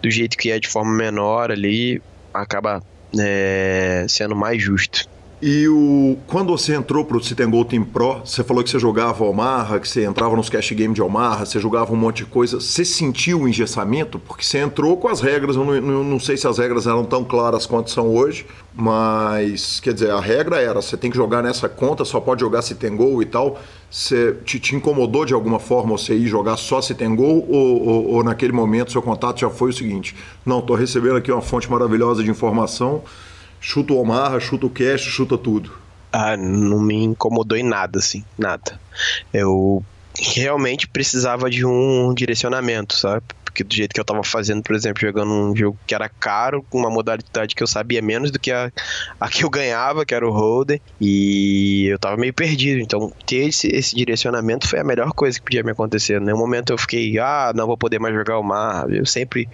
do jeito que é de forma menor ali, acaba é, sendo mais justo.
E o, quando você entrou para o Citengol Team Pro, você falou que você jogava Omaha, que você entrava nos cash game de Omaha, você jogava um monte de coisa. Você sentiu o engessamento? Porque você entrou com as regras, eu não, não, sei se as regras eram tão claras quanto são hoje, mas quer dizer, a regra era: você tem que jogar nessa conta, só pode jogar Citengol e tal. Você te, te, incomodou de alguma forma você ir jogar só Citengol ou, ou, ou naquele momento seu contato já foi o seguinte: não, estou recebendo aqui uma fonte maravilhosa de informação chuta o Omarra, chuta o Cash, chuta tudo.
Ah, não me incomodou em nada, assim, nada. Eu realmente precisava de um direcionamento, sabe? Porque do jeito que eu tava fazendo, por exemplo, jogando um jogo que era caro, com uma modalidade que eu sabia menos do que a, a que eu ganhava, que era o Holden, e eu tava meio perdido. Então, ter esse, esse direcionamento foi a melhor coisa que podia me acontecer. No momento eu fiquei, ah, não vou poder mais jogar o mar. Eu sempre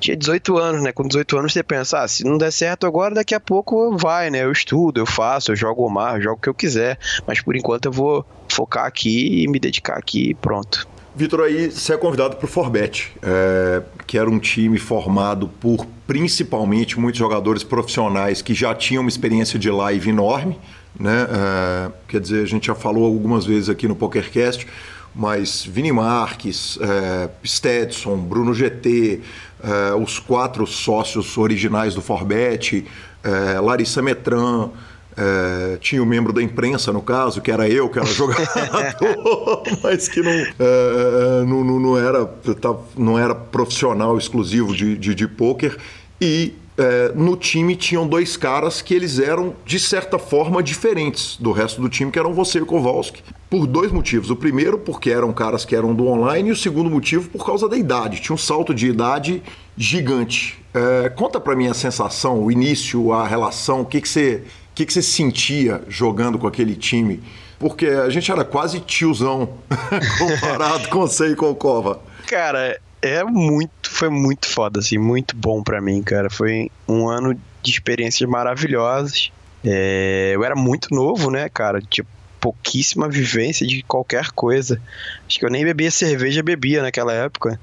tinha 18 anos, né? Com 18 anos você pensa, ah, se não der certo agora, daqui a pouco vai, né? Eu estudo, eu faço, eu jogo o mar, jogo o que eu quiser. Mas por enquanto eu vou focar aqui e me dedicar aqui e pronto.
Vitor, aí você é convidado para o Forbet, é, que era um time formado por principalmente muitos jogadores profissionais que já tinham uma experiência de live enorme. Né? É, quer dizer, a gente já falou algumas vezes aqui no PokerCast, mas Vini Marques, é, Stetson, Bruno GT, é, os quatro sócios originais do Forbet, é, Larissa Metran, é, tinha um membro da imprensa, no caso, que era eu, que era jogador, mas que não, é, é, não, não, não, era, tá, não era profissional exclusivo de, de, de pôquer. E é, no time tinham dois caras que eles eram, de certa forma, diferentes do resto do time, que eram você e o Kowalski. Por dois motivos. O primeiro, porque eram caras que eram do online, e o segundo motivo, por causa da idade. Tinha um salto de idade gigante. É, conta para mim a sensação, o início, a relação, o que, que você que, que você sentia jogando com aquele time? Porque a gente era quase tiozão comparado com você e com o Cova.
Cara, é muito, foi muito foda, assim, muito bom para mim, cara. Foi um ano de experiências maravilhosas. É, eu era muito novo, né, cara? Tipo, pouquíssima vivência de qualquer coisa. Acho que eu nem bebia cerveja, bebia naquela época.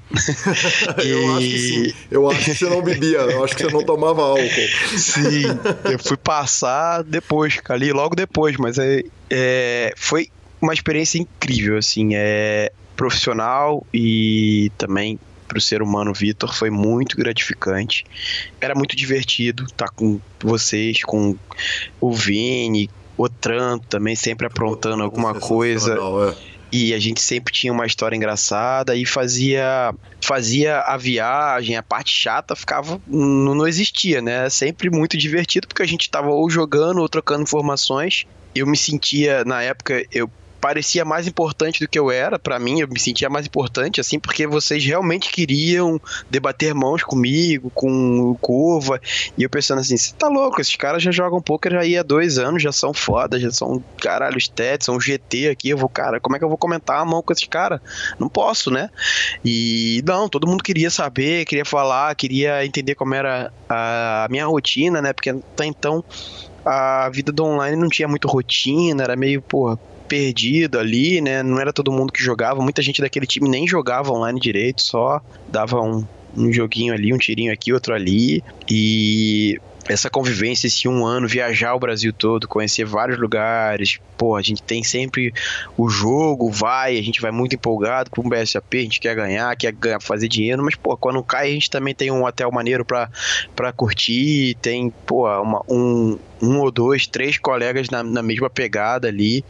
e... Eu acho que sim. Eu acho que você não bebia, eu acho que você não tomava álcool.
Sim, eu fui passar depois, ali logo depois, mas é, é, foi uma experiência incrível, assim, é profissional e também para o ser humano Vitor foi muito gratificante. Era muito divertido estar com vocês, com o Vini, o Tranto também sempre aprontando alguma coisa. É. E a gente sempre tinha uma história engraçada e fazia fazia a viagem, a parte chata ficava não, não existia, né? Sempre muito divertido porque a gente estava ou jogando ou trocando informações. Eu me sentia na época eu parecia mais importante do que eu era, para mim, eu me sentia mais importante, assim, porque vocês realmente queriam debater mãos comigo, com o Curva, e eu pensando assim, você tá louco, esses caras já jogam poker aí há dois anos, já são foda, já são, caralho, stats, são GT aqui, eu vou, cara, como é que eu vou comentar a mão com esses caras? Não posso, né? E, não, todo mundo queria saber, queria falar, queria entender como era a minha rotina, né, porque até então a vida do online não tinha muito rotina, era meio, porra, perdido ali, né? Não era todo mundo que jogava. Muita gente daquele time nem jogava online direito, só dava um, um joguinho ali, um tirinho aqui, outro ali. E essa convivência, esse um ano, viajar o Brasil todo, conhecer vários lugares. Pô, a gente tem sempre o jogo, vai, a gente vai muito empolgado com o BSAP, a gente quer ganhar, quer ganhar, fazer dinheiro, mas, pô, quando cai, a gente também tem um hotel maneiro pra, pra curtir, tem, pô, uma, um, um ou dois, três colegas na, na mesma pegada ali.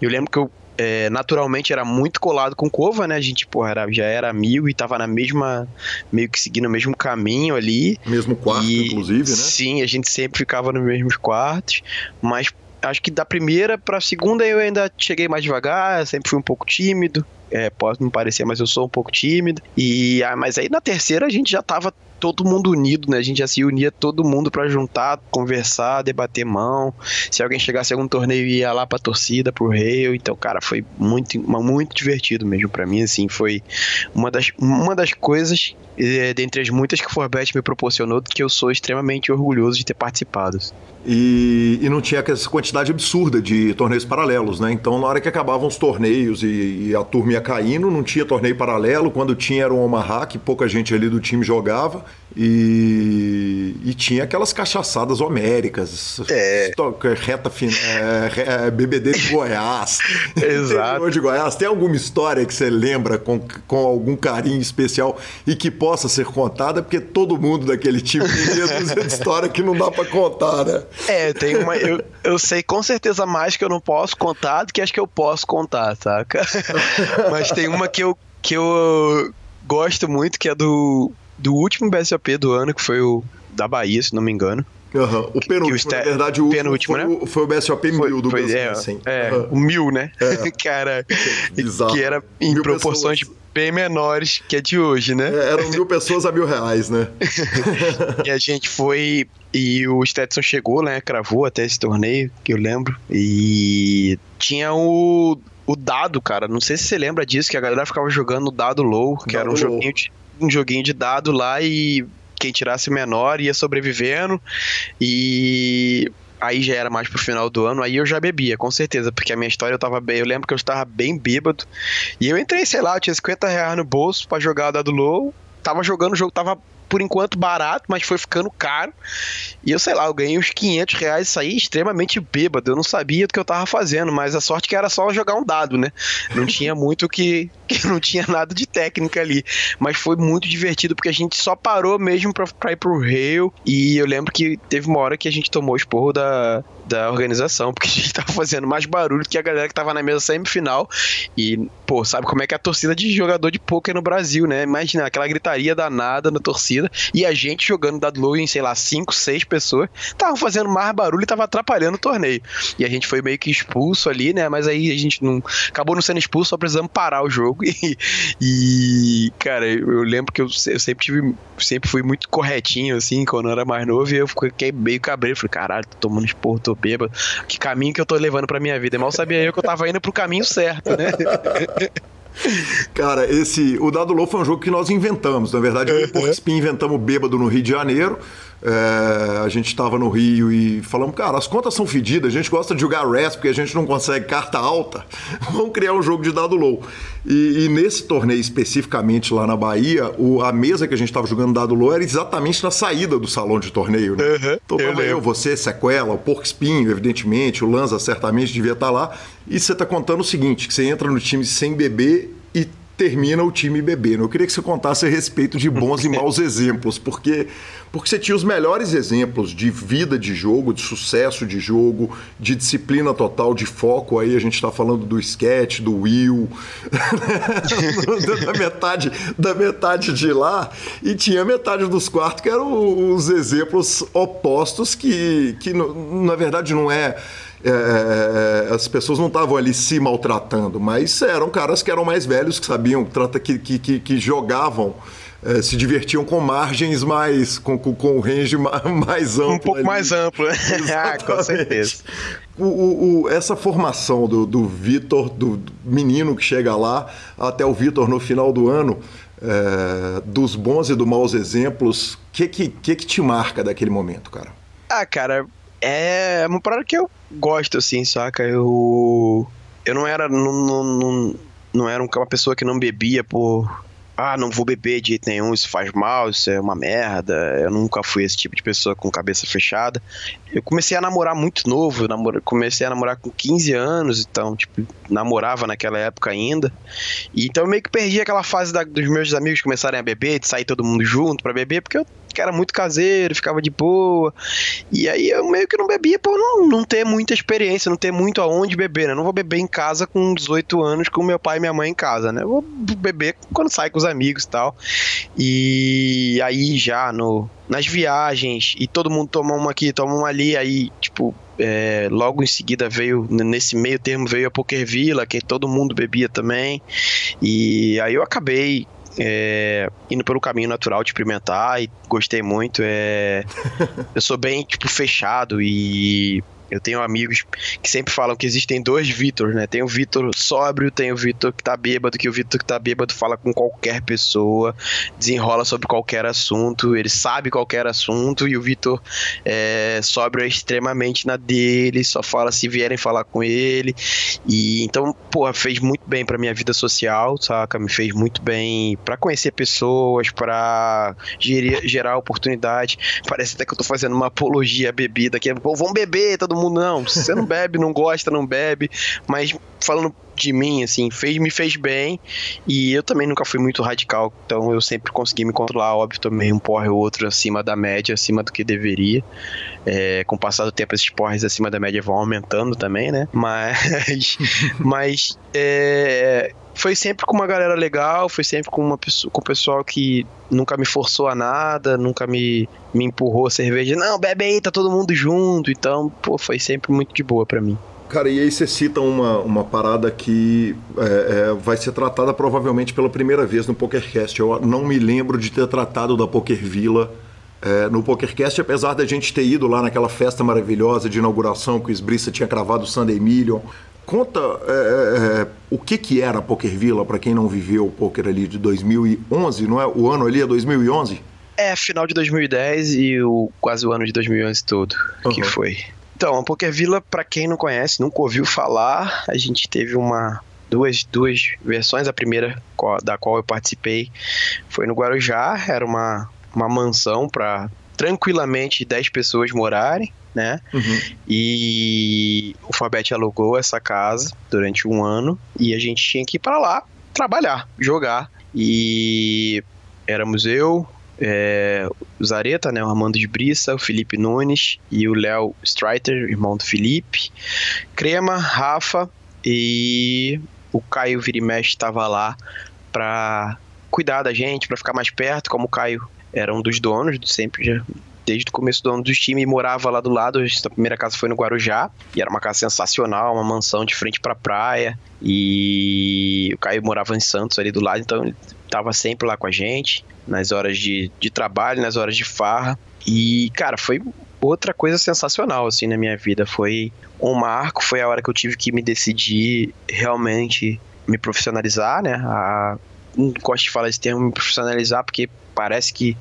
Eu lembro que eu é, naturalmente era muito colado com Cova, né? A gente, porra, era, já era amigo e tava na mesma, meio que seguindo o mesmo caminho ali.
Mesmo quarto, e, inclusive, né?
Sim, a gente sempre ficava nos mesmos quartos, mas acho que da primeira pra segunda eu ainda cheguei mais devagar, sempre fui um pouco tímido. É, pode me parecer, mas eu sou um pouco tímido. E, ah, mas aí na terceira a gente já tava todo mundo unido, né? A gente já se unia todo mundo para juntar, conversar, debater mão. Se alguém chegasse a algum torneio ia lá pra torcida, pro rei. Então, cara, foi muito, muito divertido mesmo para mim, assim, foi uma das, uma das coisas é, dentre as muitas que o Forbet me proporcionou, que eu sou extremamente orgulhoso de ter participado.
E, e, não tinha essa quantidade absurda de torneios paralelos, né? Então, na hora que acabavam os torneios e, e, a turma ia caindo, não tinha torneio paralelo. Quando tinha era um Omaha, que pouca gente ali do time jogava. E, e tinha aquelas cachaçadas homéricas.
É.
Reta final. É, é, BBD de Goiás.
Exato.
de Goiás. Tem alguma história que você lembra com, com algum carinho especial e que possa ser contada? Porque todo mundo daquele time tem de história que não dá para contar, né?
É, tem uma. Eu, eu sei com certeza mais que eu não posso contar do que acho que eu posso contar, saca? Mas tem uma que eu, que eu gosto muito, que é do do último BSOP do ano, que foi o da Bahia, se não me engano.
Uhum. O penúltimo, na verdade, o penúltimo, foi, né? o, foi o BSOP 1000 do foi,
é, assim. É, uhum. o 1000, né? É. Cara, Exato. que era em mil proporções pessoas. bem menores que a de hoje, né?
É, eram mil pessoas a mil reais, né?
e a gente foi... E o Stetson chegou, né? Cravou até esse torneio, que eu lembro. E tinha o o dado, cara. Não sei se você lembra disso, que a galera ficava jogando o dado low, que dado era um low. joguinho de um joguinho de dado lá e quem tirasse menor ia sobrevivendo. E aí já era mais pro final do ano, aí eu já bebia, com certeza, porque a minha história eu tava bem, eu lembro que eu estava bem bêbado, e eu entrei, sei lá, eu tinha 50 reais no bolso para jogar dado low, tava jogando o jogo, tava por enquanto barato, mas foi ficando caro. E eu sei lá, eu ganhei uns 500 reais, saí extremamente bêbado. Eu não sabia do que eu tava fazendo, mas a sorte que era só jogar um dado, né? Não tinha muito que, que não tinha nada de técnica ali. Mas foi muito divertido porque a gente só parou mesmo pra, pra ir pro rail. E eu lembro que teve uma hora que a gente tomou o esporro da, da organização, porque a gente tava fazendo mais barulho que a galera que tava na mesa semifinal. E, pô, sabe como é que é a torcida de jogador de poker no Brasil, né? Imagina aquela gritaria danada na torcida e a gente jogando dado low em, sei lá, 5, 6 pessoas, tava fazendo mais barulho e tava atrapalhando o torneio. E a gente foi meio que expulso ali, né? Mas aí a gente não acabou não sendo expulso, só precisamos parar o jogo. E, e cara, eu lembro que eu, eu sempre tive, sempre fui muito corretinho, assim, quando eu era mais novo, e eu fiquei meio cabreiro. Falei, caralho, tô tomando esporro, tô bêbado. Que caminho que eu tô levando pra minha vida? Mal sabia eu que eu tava indo pro caminho certo, né?
Cara, esse. O Dado Low foi um jogo que nós inventamos. Na verdade, o Pork Spin inventamos bêbado no Rio de Janeiro. É, a gente estava no Rio e falamos, cara, as contas são fedidas, a gente gosta de jogar RES porque a gente não consegue carta alta. Vamos criar um jogo de dado low. E, e nesse torneio especificamente lá na Bahia, o, a mesa que a gente estava jogando dado low era exatamente na saída do salão de torneio. Né? Uhum, então eu, eu, você, Sequela, o Pork Spin, evidentemente, o Lanza certamente devia estar tá lá. E você está contando o seguinte: que você entra no time sem beber termina o time bebendo. Eu queria que você contasse a respeito de bons e maus exemplos, porque porque você tinha os melhores exemplos de vida de jogo, de sucesso de jogo, de disciplina total, de foco. Aí a gente está falando do sketch, do Will, da metade da metade de lá, e tinha metade dos quartos que eram os exemplos opostos que, que na verdade não é é, é, é, as pessoas não estavam ali se maltratando, mas eram caras que eram mais velhos, que sabiam, que, que, que, que jogavam. É, se divertiam com margens mais. com, com, com range mais amplo.
Um pouco ali. mais amplo, né? ah, com certeza.
O, o, o, essa formação do, do Vitor, do menino que chega lá, até o Vitor no final do ano, é, dos bons e dos maus exemplos, o que, que, que, que te marca daquele momento, cara?
Ah, cara, é uma parada que eu gosto, assim, saca? Eu. Eu não era. Não, não, não, não era uma pessoa que não bebia por. Ah, não vou beber de jeito nenhum, isso faz mal, isso é uma merda. Eu nunca fui esse tipo de pessoa com cabeça fechada. Eu comecei a namorar muito novo, namor... comecei a namorar com 15 anos, então, tipo, namorava naquela época ainda. E então eu meio que perdi aquela fase da... dos meus amigos começarem a beber, de sair todo mundo junto para beber, porque eu que era muito caseiro, ficava de boa. E aí eu meio que não bebia por não, não ter muita experiência, não ter muito aonde beber, né? Não vou beber em casa com 18 anos com meu pai e minha mãe em casa, né? Vou beber quando sai com os amigos e tal. E aí já no nas viagens e todo mundo toma uma aqui, toma uma ali, aí tipo é, logo em seguida veio, nesse meio termo veio a Poker Villa, que todo mundo bebia também. E aí eu acabei é, indo pelo caminho natural de experimentar e gostei muito. É, eu sou bem, tipo, fechado e eu tenho amigos que sempre falam que existem dois Vitor, né? Tem o Vitor sóbrio, tem o Vitor que tá bêbado, que o Vitor que tá bêbado fala com qualquer pessoa, desenrola sobre qualquer assunto, ele sabe qualquer assunto, e o Vitor é, sóbrio é extremamente na dele, só fala se vierem falar com ele. E então, porra, fez muito bem pra minha vida social, saca? Me fez muito bem para conhecer pessoas, para gerar oportunidade. Parece até que eu tô fazendo uma apologia à bebida aqui. Pô, vamos beber, todo mundo não. Se você não bebe, não gosta, não bebe. Mas falando de mim, assim, fez, me fez bem. E eu também nunca fui muito radical. Então eu sempre consegui me controlar, óbvio, também um porre ou outro acima da média, acima do que deveria. É, com o passar do tempo, esses porres acima da média vão aumentando também, né? Mas. mas. É, foi sempre com uma galera legal, foi sempre com uma pessoa, com o pessoal que nunca me forçou a nada, nunca me, me empurrou a cerveja. Não, bebe aí, tá todo mundo junto. Então, pô, foi sempre muito de boa para mim.
Cara, e aí você cita uma, uma parada que é, é, vai ser tratada provavelmente pela primeira vez no PokerCast. Eu não me lembro de ter tratado da Poker Villa é, no PokerCast, apesar da gente ter ido lá naquela festa maravilhosa de inauguração que o Esbrissa tinha cravado o Sunday Million. Conta é, é, é, o que, que era a Poker Villa para quem não viveu o poker ali de 2011, não é? O ano ali é 2011?
É, final de 2010 e o, quase o ano de 2011 todo uhum. que foi. Então, a Poker Villa, para quem não conhece, nunca ouviu falar, a gente teve uma duas, duas versões. A primeira da qual eu participei foi no Guarujá, era uma, uma mansão para tranquilamente 10 pessoas morarem né? Uhum. E o Fabete alugou essa casa durante um ano e a gente tinha que ir para lá trabalhar, jogar. E éramos eu, é, o Zareta, né, o Armando de Brissa, o Felipe Nunes e o Léo Streiter, irmão do Felipe, Crema, Rafa e o Caio Virimesh estava lá para cuidar da gente, para ficar mais perto, como o Caio era um dos donos, sempre já desde o começo do ano do time, morava lá do lado. A primeira casa foi no Guarujá, e era uma casa sensacional, uma mansão de frente pra praia. E o Caio morava em Santos ali do lado, então ele tava sempre lá com a gente, nas horas de, de trabalho, nas horas de farra. E, cara, foi outra coisa sensacional, assim, na minha vida. Foi um marco, foi a hora que eu tive que me decidir realmente me profissionalizar, né? A, não gosto de falar esse termo, me profissionalizar, porque parece que,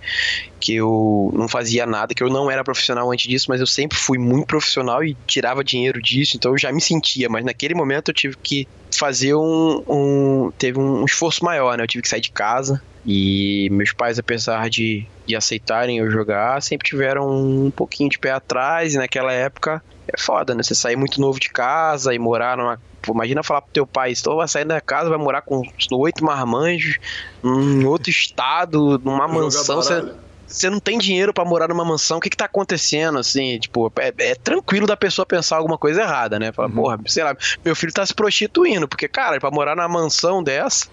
que eu não fazia nada, que eu não era profissional antes disso, mas eu sempre fui muito profissional e tirava dinheiro disso, então eu já me sentia, mas naquele momento eu tive que fazer um. um teve um esforço maior, né? Eu tive que sair de casa. E meus pais, apesar de, de aceitarem eu jogar, sempre tiveram um pouquinho de pé atrás. E naquela época é foda, né? Você sair muito novo de casa e morar numa imagina falar pro teu pai, estou vai sair da casa, vai morar com oito marmanjos, em outro estado, numa mansão. Você, você não tem dinheiro para morar numa mansão, o que que tá acontecendo, assim, tipo, é, é tranquilo da pessoa pensar alguma coisa errada, né? Fala, uhum. porra, sei lá, meu filho tá se prostituindo, porque, cara, pra morar numa mansão dessa,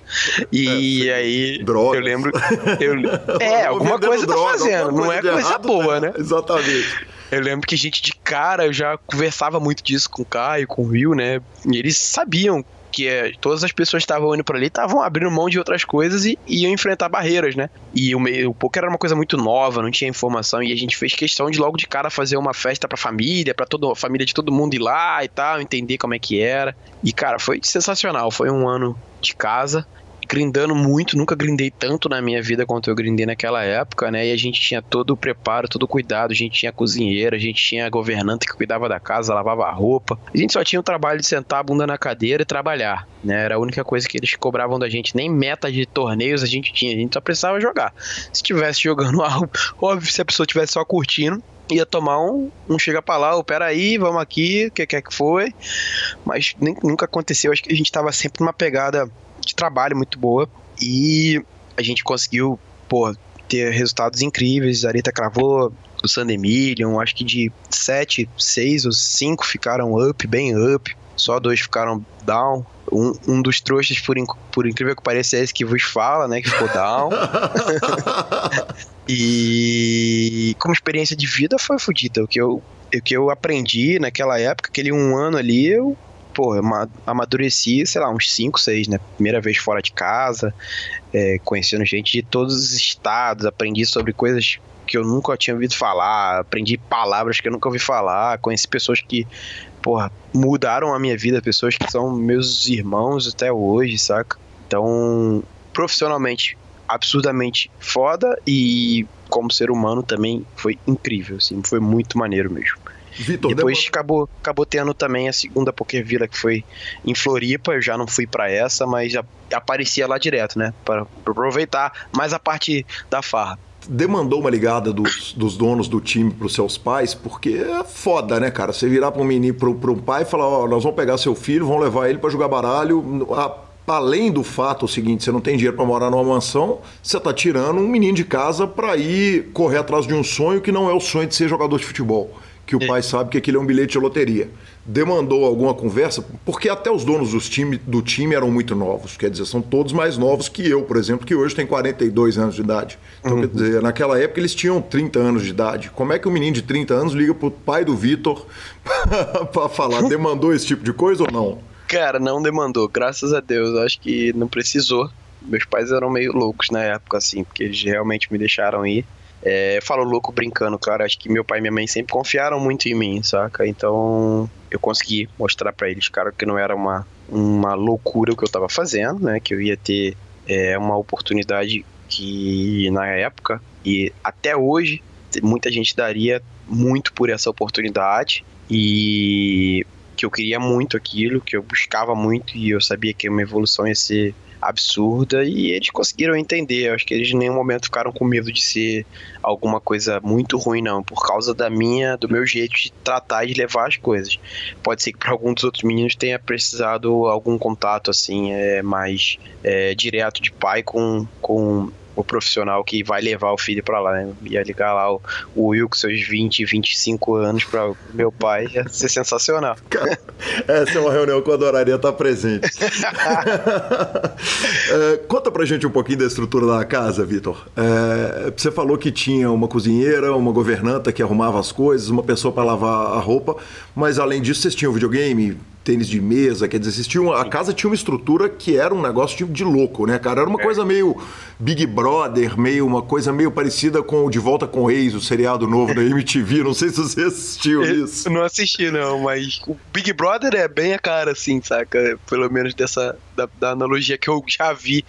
e é, aí, drogas. eu lembro, eu, é, alguma coisa tá fazendo, não é coisa errado, boa, né? né?
Exatamente.
Eu lembro que gente de cara, eu já conversava muito disso com o Caio, com o Will, né? E eles sabiam que é, todas as pessoas estavam indo para ali estavam abrindo mão de outras coisas e, e iam enfrentar barreiras, né? E o, meio, o poker era uma coisa muito nova, não tinha informação e a gente fez questão de logo de cara fazer uma festa para família, para toda a família de todo mundo ir lá e tal, entender como é que era. E cara, foi sensacional, foi um ano de casa grindando muito, nunca grindei tanto na minha vida quanto eu grindei naquela época, né? E a gente tinha todo o preparo, todo o cuidado, a gente tinha cozinheira, a gente tinha governanta que cuidava da casa, lavava a roupa. A gente só tinha o trabalho de sentar a bunda na cadeira e trabalhar, né? Era a única coisa que eles cobravam da gente, nem meta de torneios a gente tinha, a gente só precisava jogar. Se tivesse jogando algo, óbvio, se a pessoa tivesse só curtindo, ia tomar um, um chega pra lá, ou peraí, vamos aqui, o que quer que foi. Mas nem, nunca aconteceu, acho que a gente tava sempre numa pegada de trabalho muito boa e a gente conseguiu, pô, ter resultados incríveis. A Arita cravou o Sunday Million, acho que de 7, 6 ou 5 ficaram up, bem up, só dois ficaram down. Um, um dos trouxas, por, inc por incrível que pareça, é esse que vos fala, né? Que ficou down. e como experiência de vida foi fodida. O que eu o que eu aprendi naquela época, aquele um ano ali, eu pô, amadureci, sei lá, uns 5, 6, né? Primeira vez fora de casa, é, conhecendo gente de todos os estados, aprendi sobre coisas que eu nunca tinha ouvido falar, aprendi palavras que eu nunca ouvi falar, conheci pessoas que, porra, mudaram a minha vida, pessoas que são meus irmãos até hoje, saca? Então, profissionalmente, absurdamente foda e como ser humano também foi incrível, assim, foi muito maneiro mesmo. Vitor, Depois acabou, acabou tendo também a segunda Poker Villa, que foi em Floripa. Eu já não fui para essa, mas já aparecia lá direto, né? Para aproveitar mais a parte da farra
demandou uma ligada dos, dos donos do time para os seus pais, porque é foda, né, cara? Você virar para um menino, para um pai e falar: Ó, oh, nós vamos pegar seu filho, vamos levar ele para jogar baralho. A, além do fato o seguinte, você não tem dinheiro para morar numa mansão, você está tirando um menino de casa para ir correr atrás de um sonho que não é o sonho de ser jogador de futebol que o é. pai sabe que aquilo é um bilhete de loteria. Demandou alguma conversa, porque até os donos dos time, do time eram muito novos, quer dizer, são todos mais novos que eu, por exemplo, que hoje tem 42 anos de idade. Então, uhum. quer dizer, naquela época eles tinham 30 anos de idade. Como é que um menino de 30 anos liga pro pai do Vitor para falar, demandou esse tipo de coisa ou não?
Cara, não demandou, graças a Deus, acho que não precisou. Meus pais eram meio loucos na época, assim, porque eles realmente me deixaram ir. É, eu falo louco brincando, claro. Acho que meu pai e minha mãe sempre confiaram muito em mim, saca? Então eu consegui mostrar para eles, cara, que não era uma, uma loucura o que eu tava fazendo, né? Que eu ia ter é, uma oportunidade que na época e até hoje muita gente daria muito por essa oportunidade e que eu queria muito aquilo, que eu buscava muito e eu sabia que uma evolução ia ser absurda e eles conseguiram entender. Eu acho que eles em nenhum momento ficaram com medo de ser alguma coisa muito ruim, não, por causa da minha, do meu jeito de tratar e de levar as coisas. Pode ser que para alguns dos outros meninos tenha precisado algum contato assim, é, mais é, direto de pai com, com o profissional que vai levar o filho para lá, né? Ia ligar lá o, o Will com seus 20, 25 anos para meu pai, ia ser sensacional.
essa é uma reunião que eu adoraria estar presente. é, conta pra gente um pouquinho da estrutura da casa, Vitor. É, você falou que tinha uma cozinheira, uma governanta que arrumava as coisas, uma pessoa para lavar a roupa, mas além disso vocês tinham videogame, tênis de mesa, quer dizer, existia uma, a casa tinha uma estrutura que era um negócio de, de louco, né, cara? Era uma é. coisa meio Big Brother, meio uma coisa meio parecida com o De Volta com o Ex, o seriado novo da MTV. Não sei se você assistiu isso.
Eu não assisti, não, mas o Big Brother é bem a cara, assim, saca? Pelo menos dessa da, da analogia que eu já vi.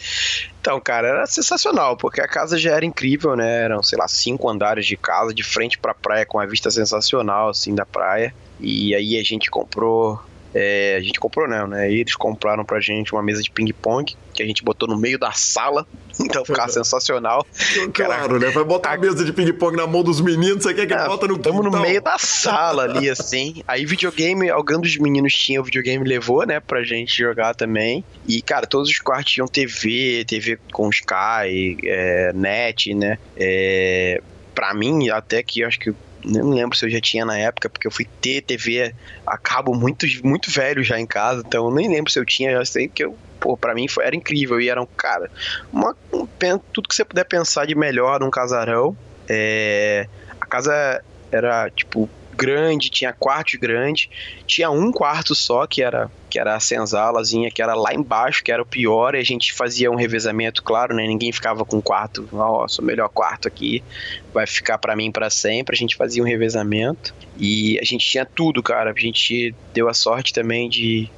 Então, cara, era sensacional, porque a casa já era incrível, né? Eram, sei lá, cinco andares de casa, de frente pra praia, com a vista sensacional, assim, da praia. E aí a gente comprou é, a gente comprou não, né? Eles compraram pra gente uma mesa de ping-pong que a gente botou no meio da sala, então ficava sensacional.
Claro, Era... né? Vai botar a mesa de ping-pong na mão dos meninos, você quer que é, bota no
Estamos no meio da sala ali, assim. Aí videogame, alguém dos meninos tinha o videogame, levou, né, pra gente jogar também. E, cara, todos os quartos tinham TV, TV com Sky, é, net, né? É, pra mim, até que eu acho que não lembro se eu já tinha na época, porque eu fui ter TV a cabo muito, muito velho já em casa, então nem lembro se eu tinha, já sei que eu, pô, pra mim foi, era incrível, e era um, cara, uma, um, tudo que você puder pensar de melhor num casarão, é, a casa era, tipo, grande, tinha quartos grandes, tinha um quarto só que era que era a senzalazinha, que era lá embaixo, que era o pior, e a gente fazia um revezamento, claro, né? Ninguém ficava com quarto, sou o melhor quarto aqui, vai ficar para mim para sempre. A gente fazia um revezamento e a gente tinha tudo, cara. A gente deu a sorte também de,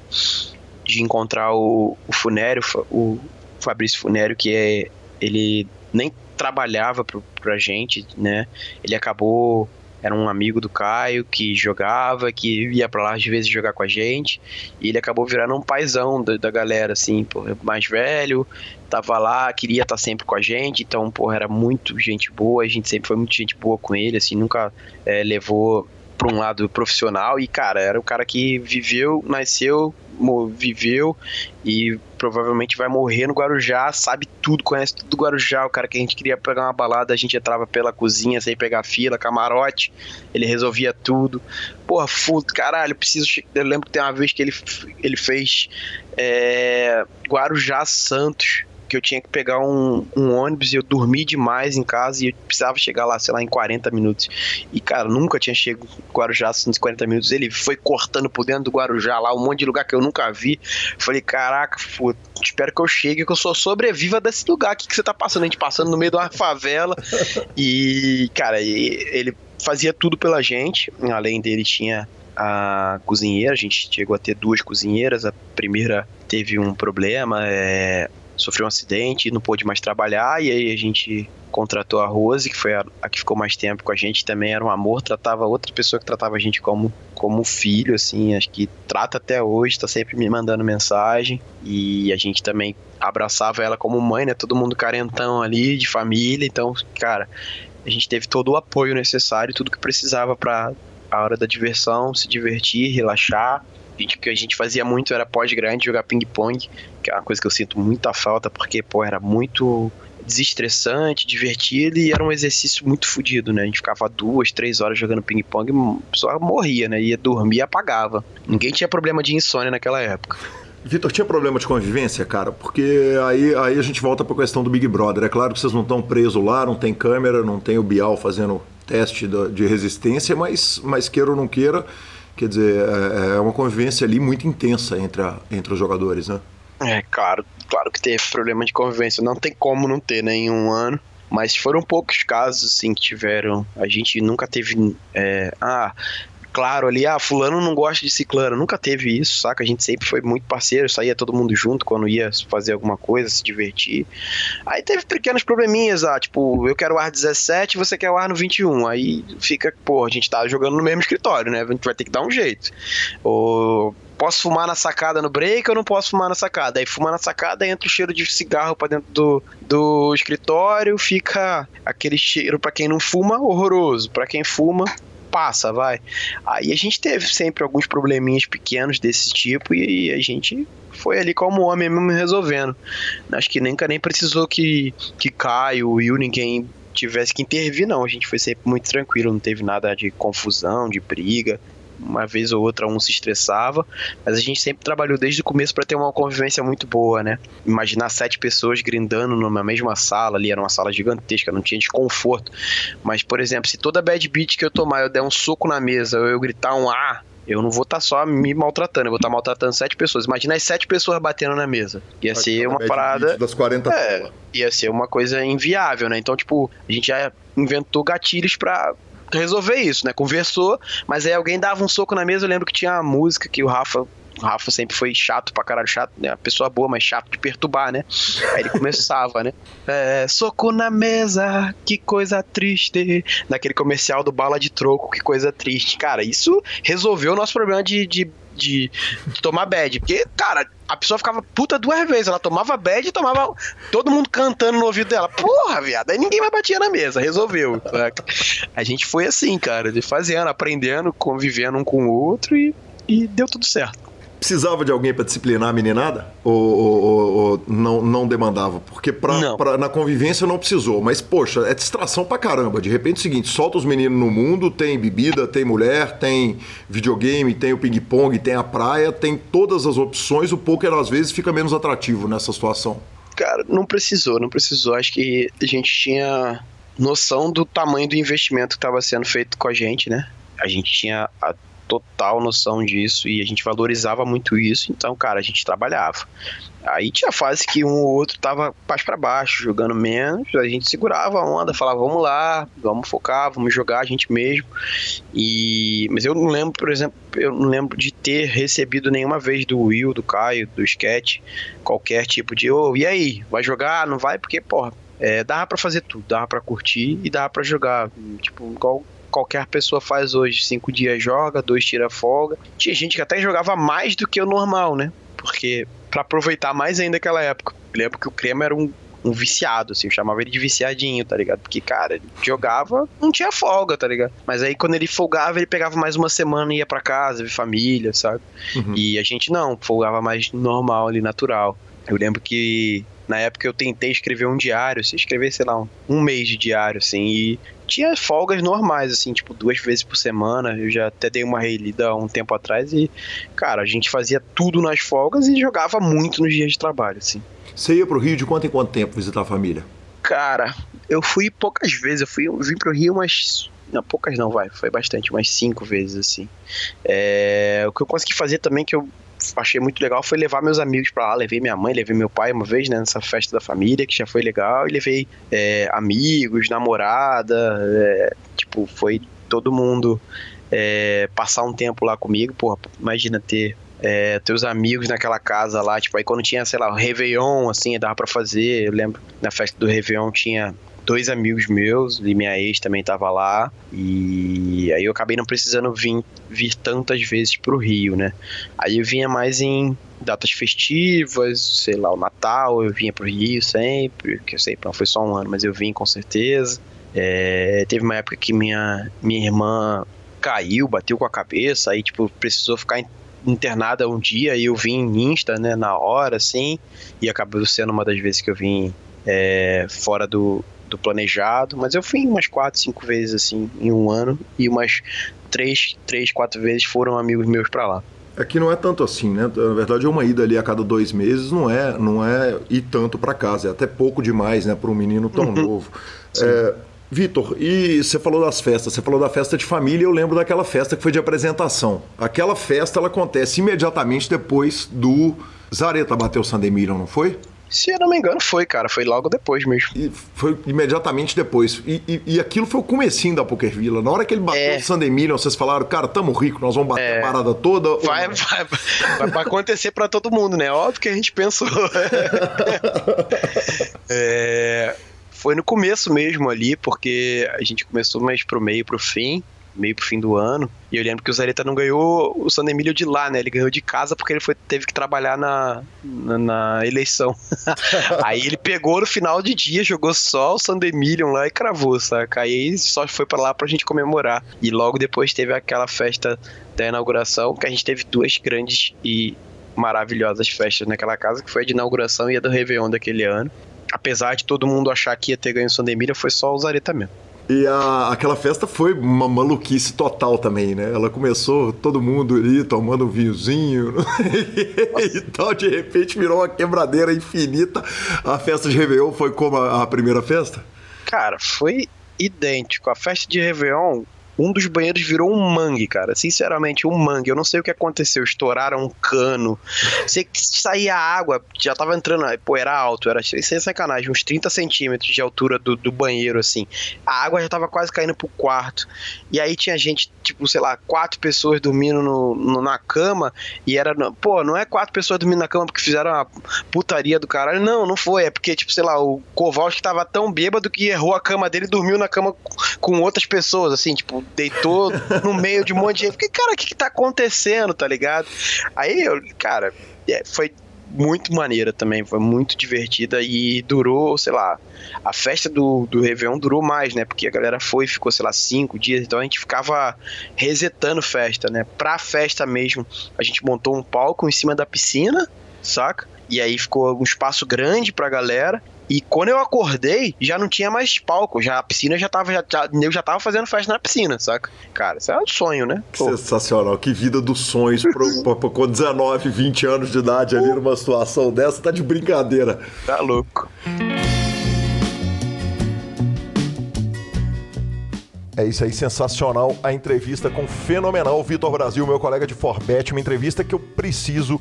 de encontrar o, o Funério, o Fabrício Funério, que é ele nem trabalhava pro, pra gente, né? Ele acabou era um amigo do Caio que jogava, que ia para lá às vezes jogar com a gente, e ele acabou virando um paizão da, da galera, assim, pô, mais velho, tava lá, queria estar tá sempre com a gente, então, pô, era muito gente boa, a gente sempre foi muito gente boa com ele, assim, nunca é, levou para um lado profissional, e, cara, era o cara que viveu, nasceu, viveu e provavelmente vai morrer no Guarujá, sabe tudo, conhece tudo do Guarujá. O cara que a gente queria pegar uma balada, a gente entrava pela cozinha sem pegar fila, camarote, ele resolvia tudo. Porra, fudo, caralho, preciso. Eu lembro que tem uma vez que ele, ele fez é, Guarujá Santos que eu tinha que pegar um, um, ônibus e eu dormi demais em casa e eu precisava chegar lá, sei lá, em 40 minutos. E, cara, nunca tinha chegado em Guarujá nos 40 minutos. Ele foi cortando por dentro do Guarujá lá, um monte de lugar que eu nunca vi. Falei, caraca, pô, espero que eu chegue, que eu sou sobreviva desse lugar aqui que você tá passando. A gente passando no meio de uma favela. e, cara, ele fazia tudo pela gente. Além dele, tinha a cozinheira, a gente chegou a ter duas cozinheiras. A primeira teve um problema, é, sofreu um acidente, não pôde mais trabalhar, e aí a gente contratou a Rose, que foi a, a, que ficou mais tempo com a gente, também era um amor, tratava outra pessoa que tratava a gente como, como filho, assim, acho que trata até hoje, tá sempre me mandando mensagem, e a gente também abraçava ela como mãe, né, todo mundo carentão ali, de família, então, cara, a gente teve todo o apoio necessário, tudo que precisava para a hora da diversão, se divertir, relaxar, o que a gente fazia muito era pós-grande jogar ping-pong, que é uma coisa que eu sinto muita falta, porque, pô, era muito desestressante, divertido e era um exercício muito fodido, né? A gente ficava duas, três horas jogando ping-pong e pessoa morria, né? Ia dormir e apagava. Ninguém tinha problema de insônia naquela época.
Vitor, tinha problema de convivência, cara? Porque aí, aí a gente volta para a questão do Big Brother. É claro que vocês não estão presos lá, não tem câmera, não tem o Bial fazendo teste de resistência, mas, mas queira ou não queira, Quer dizer, é, é uma convivência ali muito intensa entre, a, entre os jogadores, né?
É, claro, claro que teve problema de convivência. Não tem como não ter né, ano. Mas foram poucos casos, assim, que tiveram. A gente nunca teve. É, ah, claro ali, ah, fulano não gosta de ciclano. Nunca teve isso, saca? A gente sempre foi muito parceiro, saía todo mundo junto quando ia fazer alguma coisa, se divertir. Aí teve pequenos probleminhas, ah, tipo, eu quero o ar 17 você quer o ar no 21. Aí fica, pô, a gente tá jogando no mesmo escritório, né? A gente vai ter que dar um jeito. Ou posso fumar na sacada no break ou não posso fumar na sacada? Aí fumar na sacada entra o cheiro de cigarro para dentro do, do escritório, fica aquele cheiro para quem não fuma horroroso, para quem fuma passa, vai. Aí a gente teve sempre alguns probleminhas pequenos desse tipo e a gente foi ali como homem mesmo resolvendo. Acho que nunca nem precisou que, que Caio, Will, ninguém tivesse que intervir, não. A gente foi sempre muito tranquilo, não teve nada de confusão, de briga uma vez ou outra um se estressava, mas a gente sempre trabalhou desde o começo para ter uma convivência muito boa, né? Imaginar sete pessoas grindando numa mesma sala ali, era uma sala gigantesca, não tinha desconforto. Mas, por exemplo, se toda bad beat que eu tomar eu der um soco na mesa ou eu gritar um A, eu não vou estar tá só me maltratando, eu vou estar tá maltratando sete pessoas. Imagina as sete pessoas batendo na mesa. Ia ser uma parada.
Das 40
é, ia ser uma coisa inviável, né? Então, tipo, a gente já inventou gatilhos para resolver isso, né? Conversou, mas aí alguém dava um soco na mesa. Eu lembro que tinha a música que o Rafa o Rafa sempre foi chato pra caralho, chato, né? Pessoa boa, mas chato de perturbar, né? Aí ele começava, né? É, soco na mesa, que coisa triste. Naquele comercial do bala de troco, que coisa triste. Cara, isso resolveu o nosso problema de, de de, de tomar bad. Porque, cara, a pessoa ficava puta duas vezes. Ela tomava bad e tomava todo mundo cantando no ouvido dela. Porra, viado. Aí ninguém mais batia na mesa. Resolveu. Saca? A gente foi assim, cara, de fazendo, aprendendo, convivendo um com o outro e, e deu tudo certo
precisava de alguém para disciplinar a meninada? Ou, ou, ou, não, não demandava? Porque pra, pra, na convivência não precisou. Mas, poxa, é distração pra caramba. De repente é o seguinte: solta os meninos no mundo, tem bebida, tem mulher, tem videogame, tem o ping-pong, tem a praia, tem todas as opções. O poker às vezes fica menos atrativo nessa situação.
Cara, não precisou, não precisou. Acho que a gente tinha noção do tamanho do investimento que estava sendo feito com a gente, né? A gente tinha a total noção disso e a gente valorizava muito isso, então, cara, a gente trabalhava. Aí tinha fase que um ou outro tava mais para baixo, jogando menos, a gente segurava a onda, falava, vamos lá, vamos focar, vamos jogar a gente mesmo. E mas eu não lembro, por exemplo, eu não lembro de ter recebido nenhuma vez do Will, do Caio, do Sketch, qualquer tipo de, ô, oh, e aí, vai jogar? Não vai? Porque, porra, é, dava para fazer tudo, dava para curtir e dava para jogar, tipo, igual qualquer pessoa faz hoje. Cinco dias joga, dois tira folga. Tinha gente que até jogava mais do que o normal, né? Porque para aproveitar mais ainda aquela época. Eu lembro que o Crema era um, um viciado, assim, eu chamava ele de viciadinho, tá ligado? Porque, cara, ele jogava, não tinha folga, tá ligado? Mas aí quando ele folgava, ele pegava mais uma semana e ia para casa, ver família, sabe? Uhum. E a gente não, folgava mais normal ali, natural. Eu lembro que Na época eu tentei escrever um diário, se escrever, sei lá, um, um mês de diário, assim, e tinha folgas normais, assim, tipo, duas vezes por semana. Eu já até dei uma relida um tempo atrás e, cara, a gente fazia tudo nas folgas e jogava muito nos dias de trabalho, assim.
Você ia pro Rio de quanto em quanto tempo visitar a família?
Cara, eu fui poucas vezes, eu fui, eu vim pro Rio umas. Não, poucas não, vai, foi bastante, umas cinco vezes, assim. É, o que eu consegui fazer também, que eu achei muito legal, foi levar meus amigos para lá. Levei minha mãe, levei meu pai uma vez, né, nessa festa da família, que já foi legal, e levei é, amigos, namorada, é, tipo, foi todo mundo é, passar um tempo lá comigo. Porra, imagina ter é, teus amigos naquela casa lá, tipo, aí quando tinha, sei lá, o Réveillon, assim, dava pra fazer, eu lembro, na festa do Réveillon tinha dois amigos meus e minha ex também tava lá e aí eu acabei não precisando vir, vir tantas vezes pro Rio, né? Aí eu vinha mais em datas festivas, sei lá, o Natal, eu vinha pro Rio sempre, que eu sei, não foi só um ano, mas eu vim com certeza. É, teve uma época que minha, minha irmã caiu, bateu com a cabeça, aí tipo, precisou ficar internada um dia e eu vim insta, né, na hora, assim, e acabou sendo uma das vezes que eu vim é, fora do, do planejado, mas eu fui umas quatro, cinco vezes, assim, em um ano, e umas três, três quatro vezes foram amigos meus para lá.
Aqui não é tanto assim, né? Na verdade, uma ida ali a cada dois meses não é, não é ir tanto para casa, é até pouco demais, né, para um menino tão uhum. novo. É, Vitor, e você falou das festas, você falou da festa de família, eu lembro daquela festa que foi de apresentação. Aquela festa ela acontece imediatamente depois do Zareta bater o Sandemirion, não foi?
Se eu não me engano, foi, cara. Foi logo depois mesmo.
E foi imediatamente depois. E, e, e, aquilo foi o comecinho da Poker Villa. Na hora que ele bateu é. o Sandemirion, vocês falaram, cara, tamo rico, nós vamos bater é. a parada toda.
Vai, vai, vai, vai acontecer para todo mundo, né? Óbvio que a gente pensou. é foi no começo mesmo ali, porque a gente começou mais pro meio, pro fim meio pro fim do ano. E eu lembro que o Zareta não ganhou o San Emílio de lá, né? Ele ganhou de casa porque ele foi, teve que trabalhar na, na, na eleição. aí ele pegou no final de dia, jogou só o San Emílio lá e cravou, saca? Aí só foi para lá pra gente comemorar. E logo depois teve aquela festa da inauguração, que a gente teve duas grandes e maravilhosas festas naquela casa, que foi a de inauguração e a do Réveillon daquele ano apesar de todo mundo achar que ia ter ganho o Sandemira, foi só o Zareta mesmo.
E a, aquela festa foi uma maluquice total também, né? Ela começou todo mundo ali tomando um vinhozinho e tal, de repente virou uma quebradeira infinita. A festa de Réveillon foi como a, a primeira festa?
Cara, foi idêntico. A festa de Réveillon um dos banheiros virou um mangue, cara. Sinceramente, um mangue. Eu não sei o que aconteceu. Estouraram um cano. Sei que saía água, já tava entrando. Pô, era alto, era sem sacanagem, uns 30 centímetros de altura do, do banheiro, assim. A água já tava quase caindo pro quarto. E aí tinha gente, tipo, sei lá, quatro pessoas dormindo no, no, na cama. E era. Pô, não é quatro pessoas dormindo na cama porque fizeram uma putaria do caralho. Não, não foi. É porque, tipo, sei lá, o Kowalski tava tão bêbado que errou a cama dele e dormiu na cama com outras pessoas, assim, tipo, deitou no meio de um monte de gente. Fiquei, cara, o que, que tá acontecendo, tá ligado? Aí eu, cara, é, foi muito maneira também, foi muito divertida e durou, sei lá, a festa do, do Réveillon durou mais, né? Porque a galera foi, ficou, sei lá, cinco dias, então a gente ficava resetando festa, né? Pra festa mesmo, a gente montou um palco em cima da piscina, saca? E aí ficou um espaço grande pra galera. E quando eu acordei, já não tinha mais palco, já a piscina já tava, já, já, eu já tava fazendo festa na piscina, saca? Cara, isso é um sonho, né?
Pô. Sensacional, que vida dos sonhos pro, pro, com 19, 20 anos de idade ali numa situação dessa, tá de brincadeira.
Tá louco.
É isso aí, sensacional a entrevista com o fenomenal Vitor Brasil, meu colega de Forbet, uma entrevista que eu preciso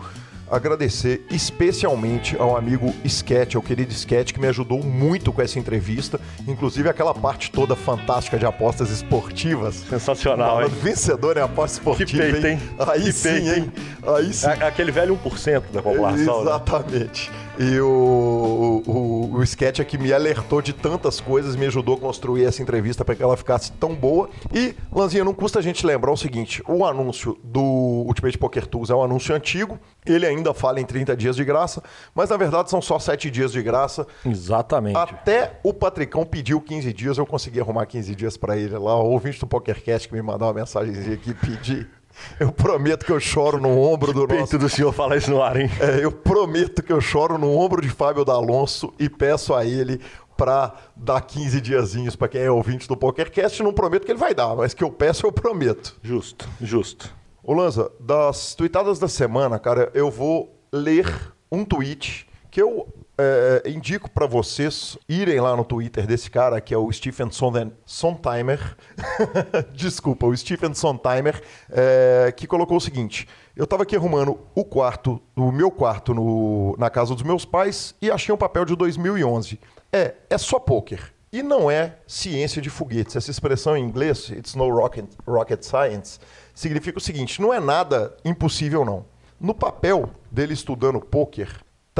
agradecer especialmente ao amigo Sketch, ao querido Sketch, que me ajudou muito com essa entrevista, inclusive aquela parte toda fantástica de apostas esportivas.
Sensacional, hein?
Vencedor em aposta esportiva,
que peito, hein?
Aí que sim, peito, hein? Aí sim.
É aquele velho 1% da população.
Né? Exatamente. Né? E o, o, o sketch aqui me alertou de tantas coisas, me ajudou a construir essa entrevista para que ela ficasse tão boa. E, Lanzinha, não custa a gente lembrar o seguinte: o anúncio do Ultimate Poker Tools é um anúncio antigo, ele ainda fala em 30 dias de graça, mas na verdade são só 7 dias de graça.
Exatamente.
Até o Patricão pediu 15 dias, eu consegui arrumar 15 dias para ele lá. O ouvinte do PokerCast que me mandou uma mensagem aqui pedir Eu prometo que eu choro no ombro do
Peito
nosso.
do senhor falar isso no ar, hein?
É, eu prometo que eu choro no ombro de Fábio D'Alonso e peço a ele para dar 15 diazinhos para quem é ouvinte do PokerCast. Não prometo que ele vai dar, mas que eu peço, eu prometo.
Justo, justo.
Ô Lanza, das tweetadas da semana, cara, eu vou ler um tweet que eu é, indico para vocês irem lá no Twitter desse cara, que é o Stephen Sondheimer. Desculpa, o Stephen Sondheimer, é, que colocou o seguinte: eu estava aqui arrumando o quarto, o meu quarto no- na casa dos meus pais e achei um papel de 2011. É, é só poker. E não é ciência de foguetes. Essa expressão em inglês, it's no rocket, rocket science, significa o seguinte: não é nada impossível, não. No papel dele estudando poker,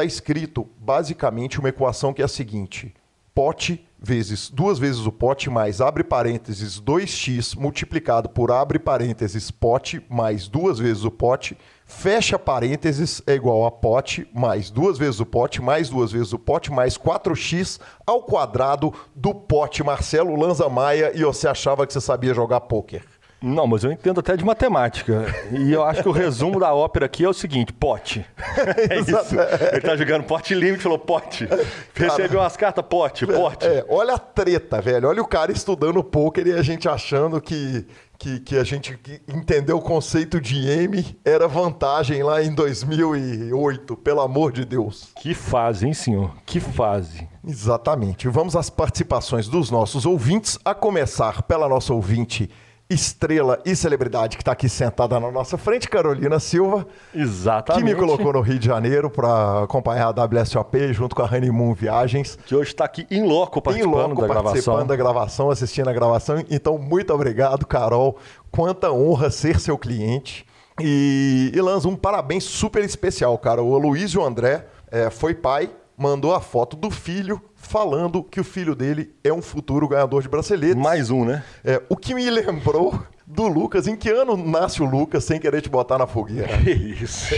está escrito basicamente uma equação que é a seguinte: pote vezes duas vezes o pote mais abre parênteses 2x multiplicado por abre parênteses pote mais duas vezes o pote fecha parênteses é igual a pote mais duas vezes o pote mais duas vezes o pote mais 4x ao quadrado do pote Marcelo Lanza Maia e você achava que você sabia jogar pôquer.
Não, mas eu entendo até de matemática. E eu acho que o resumo da ópera aqui é o seguinte: pote. É isso. Ele tá jogando pote limite, falou pote. Recebeu umas cartas, pote, pote.
É, olha a treta, velho. Olha o cara estudando pôquer e a gente achando que, que, que a gente entendeu o conceito de M era vantagem lá em 2008, pelo amor de Deus.
Que fase, hein, senhor? Que fase.
Exatamente. Vamos às participações dos nossos ouvintes, a começar pela nossa ouvinte estrela e celebridade que está aqui sentada na nossa frente, Carolina Silva, que
Exatamente.
me colocou no Rio de Janeiro para acompanhar a WSOP junto com a Honeymoon Viagens.
Que hoje está aqui em loco participando
loco
da gravação.
participando da gravação, assistindo a gravação. Então, muito obrigado, Carol. Quanta honra ser seu cliente. E, e um parabéns super especial, cara. O Aloysio André eh, foi pai, mandou a foto do filho falando que o filho dele é um futuro ganhador de braceletes.
Mais um, né?
É, o que me lembrou do Lucas. Em que ano nasce o Lucas sem querer te botar na fogueira?
Que isso.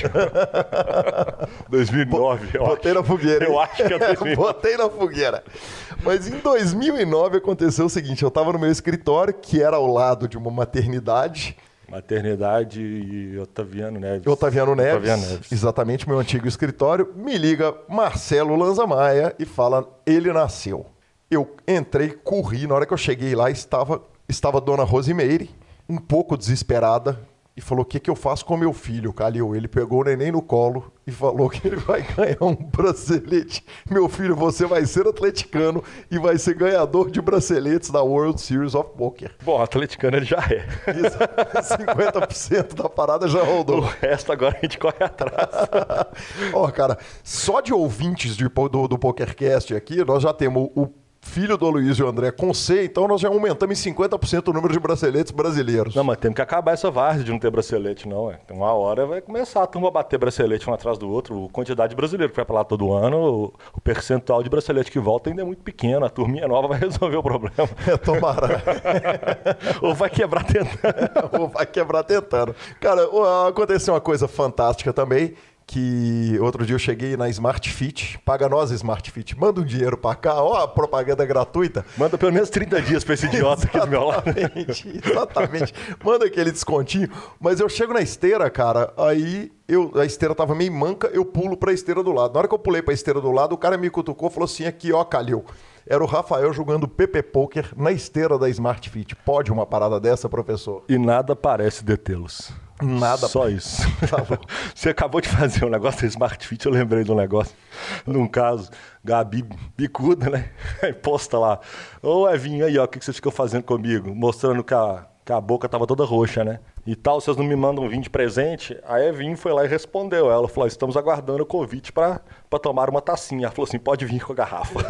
2009, eu
Botei
acho.
na fogueira.
Eu
hein?
acho que é 2009.
Botei na fogueira. Mas em 2009 aconteceu o seguinte: eu estava no meu escritório, que era ao lado de uma maternidade.
Maternidade e Otaviano Neves.
Otaviano Neves,
Otaviano Neves.
exatamente meu antigo escritório, me liga Marcelo Lanza Maia e fala: ele nasceu. Eu entrei, corri, na hora que eu cheguei lá estava estava dona Rosimeire, um pouco desesperada, e falou: "O que que eu faço com meu filho, Calil?" Ele pegou o neném no colo e falou que ele vai ganhar um bracelete. Meu filho, você vai ser atleticano e vai ser ganhador de braceletes da World Series of Poker.
Bom, atleticano ele já é.
Isso, 50% da parada já
O
rodou.
resto agora a gente corre atrás.
Ó, cara, só de ouvintes de po- do, do PokerCast aqui, nós já temos o filho do Aloysio André com C, então nós já aumentamos em 50% o número de braceletes brasileiros.
Não, mas temos que acabar essa várzea de não ter bracelete, não. É. Uma hora vai começar a turma bater bracelete um atrás do outro. A quantidade de brasileiro que vai pra lá todo ano, o, o percentual de bracelete que volta ainda é muito pequeno. A turminha nova vai resolver o problema.
É, tomara.
Ou vai quebrar tentando.
Ou vai quebrar tentando. Cara, aconteceu uma coisa fantástica também, que outro dia eu cheguei na Smart Fit, paga nós Smart Fit, manda um dinheiro pra cá, ó, a propaganda gratuita.
Manda pelo menos 30 dias pra esse idiota aqui do meu lado.
Exatamente. Manda aquele descontinho. Mas eu chego na esteira, cara, aí eu, a esteira tava meio manca, eu pulo pra esteira do lado. Na hora que eu pulei pra esteira do lado, o cara me cutucou e falou assim: aqui, ó, Calil. Era o Rafael jogando PP Poker na esteira da Smart Fit. Pode uma parada dessa, professor?
E nada parece detê-los.
Nada
Só isso.
Tá.
Você acabou de fazer um negócio da Smart Fit, eu lembrei de um negócio. Num caso, Gabi bicuda, né? Aí posta lá. Ô Evinho, aí, ó, o que que você ficou fazendo comigo? Mostrando que a, que a boca tava toda roxa, né? E tal, vocês não me mandam vir de presente? A Evinho foi lá e respondeu. Ela falou: estamos aguardando o convite pra, pra tomar uma tacinha. Ela falou assim: pode vir com a garrafa.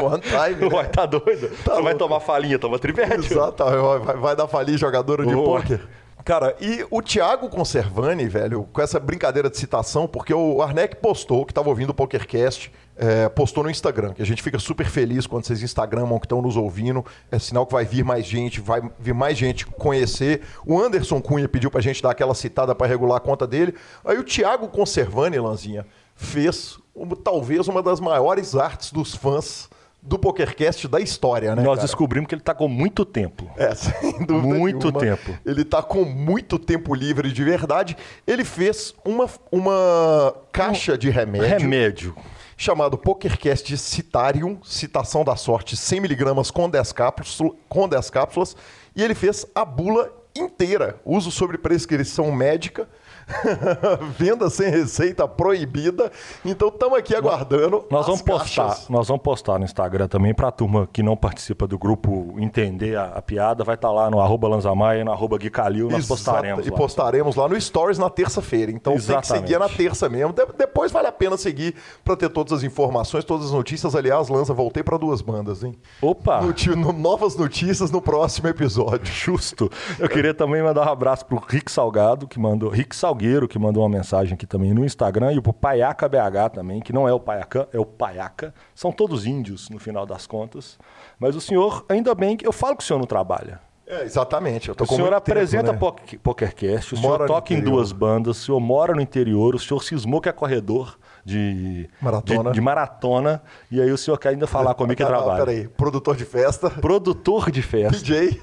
One time, né?
Uai, tá doido? Você vai tomar falinha, toma trivete.
Exato, vai, vai dar falir jogadora de pôquer. Cara, e o Thiago Conservani, velho, com essa brincadeira de citação, porque o Arnec postou, que estava ouvindo o PokerCast, é, postou no Instagram, que a gente fica super feliz quando vocês Instagramam que estão nos ouvindo. É sinal que vai vir mais gente, vai vir mais gente conhecer. O Anderson Cunha pediu pra gente dar aquela citada para regular a conta dele. Aí o Thiago Conservani, Lanzinha, fez talvez uma das maiores artes dos fãs do PokerCast da história, né?
Nós
cara?
descobrimos que ele tá com muito tempo.
É, sem dúvida
Muito
nenhuma.
tempo.
Ele tá com muito tempo livre de verdade. Ele fez uma, uma caixa de remédio,
Remédio.
chamado PokerCast Citarium, citação da sorte 100mg com 10 cápsulas, com 10 cápsulas, e ele fez a bula inteira, uso sobre prescrição médica, venda sem receita proibida. Então estamos aqui aguardando.
Nós vamos postar,
caixas.
nós vamos postar no Instagram também pra turma que não participa do grupo entender a, a piada. Vai estar lá no arroba Lanzamaia no arroba Gui Calil, nós
Exato,
postaremos
E
lá.
postaremos lá no Stories na terça-feira. Então tem que
Exatamente.
seguir na terça mesmo. De- depois vale a pena seguir para ter todas as informações, todas as notícias. Aliás, Lança, voltei para duas bandas, hein?
Opa!
No- novas notícias no próximo episódio.
Justo. Eu queria também mandar um abraço pro Rick Salgado, que mandou. Rick Salgueiro, que mandou uma mensagem aqui também no Instagram, e pro Paiaca BH também, que não é o Paiaca, é o Paiaca. São todos índios, no final das contas. Mas o senhor, ainda bem que. Eu falo que o senhor não trabalha.
É, exatamente. Tô
O senhor
tempo,
apresenta
né?
poker- PokerCast, o
Mora
senhor toca em duas bandas, o senhor mora no interior, o senhor cismou que é corredor de
Maratona.
de, de maratona, e aí o senhor quer ainda falar comigo que
Ah,
trabalha.
Peraí, produtor de festa,
Produtor de festa.
DJ.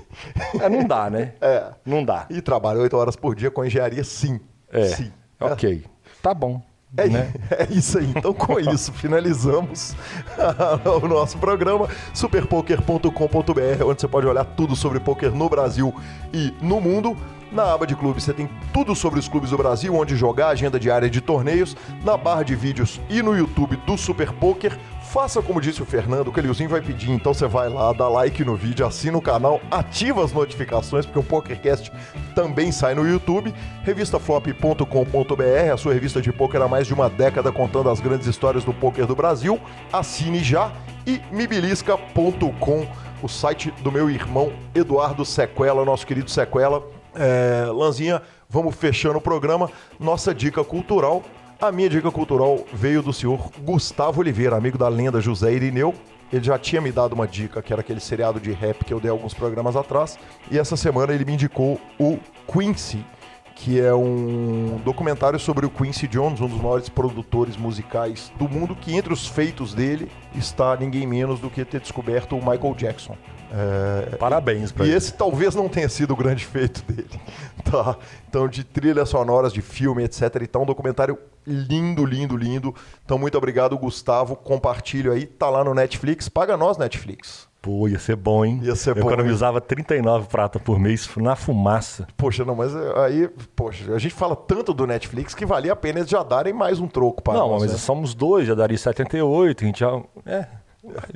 É, não dá, né?
É.
Não dá.
E trabalha oito horas por dia com engenharia, sim.
É.
Sim.
Ok. Tá bom.
É,
né?
é isso aí. Então, com isso, finalizamos o nosso programa superpoker.com.br, onde você pode olhar tudo sobre poker no Brasil e no mundo. Na aba de clubes você tem tudo sobre os clubes do Brasil, onde jogar, agenda diária de torneios, na barra de vídeos e no YouTube do Super Poker. Faça como disse o Fernando, o Calilzinho vai pedir, então você vai lá, dá like no vídeo, assina o canal, ativa as notificações, porque o PokerCast também sai no YouTube. Revistaflop.com.br, a sua revista de poker há mais de uma década contando as grandes histórias do poker do Brasil. Assine já e mibilisca.com, o site do meu irmão Eduardo Sequela, nosso querido Sequela. É, Lanzinha, vamos fechando o programa. Nossa dica cultural. A minha dica cultural veio do senhor Gustavo Oliveira, amigo da lenda José Irineu. Ele já tinha me dado uma dica, que era aquele seriado de rap que eu dei alguns programas atrás. E essa semana ele me indicou o Quincy, que é um documentário sobre o Quincy Jones, um dos maiores produtores musicais do mundo, que entre os feitos dele está ninguém menos do que ter descoberto o Michael Jackson. É,
Parabéns pra
e
ele.
esse talvez não tenha sido o grande feito dele. Tá? Então, de trilhas sonoras, de filme, etc. Então, um documentário lindo, lindo, lindo. Então, muito obrigado, Gustavo. Compartilho aí. Tá lá no Netflix. Paga nós, Netflix.
Pô, ia ser bom, hein?
Ia ser
Eu
bom,
economizava 39 prata por mês na fumaça.
Poxa, não, mas é, aí, poxa, a gente fala tanto do Netflix que valia a pena eles já darem mais um troco para
não,
nós.
mas
né?
somos dois, já daria 78, a gente já. É,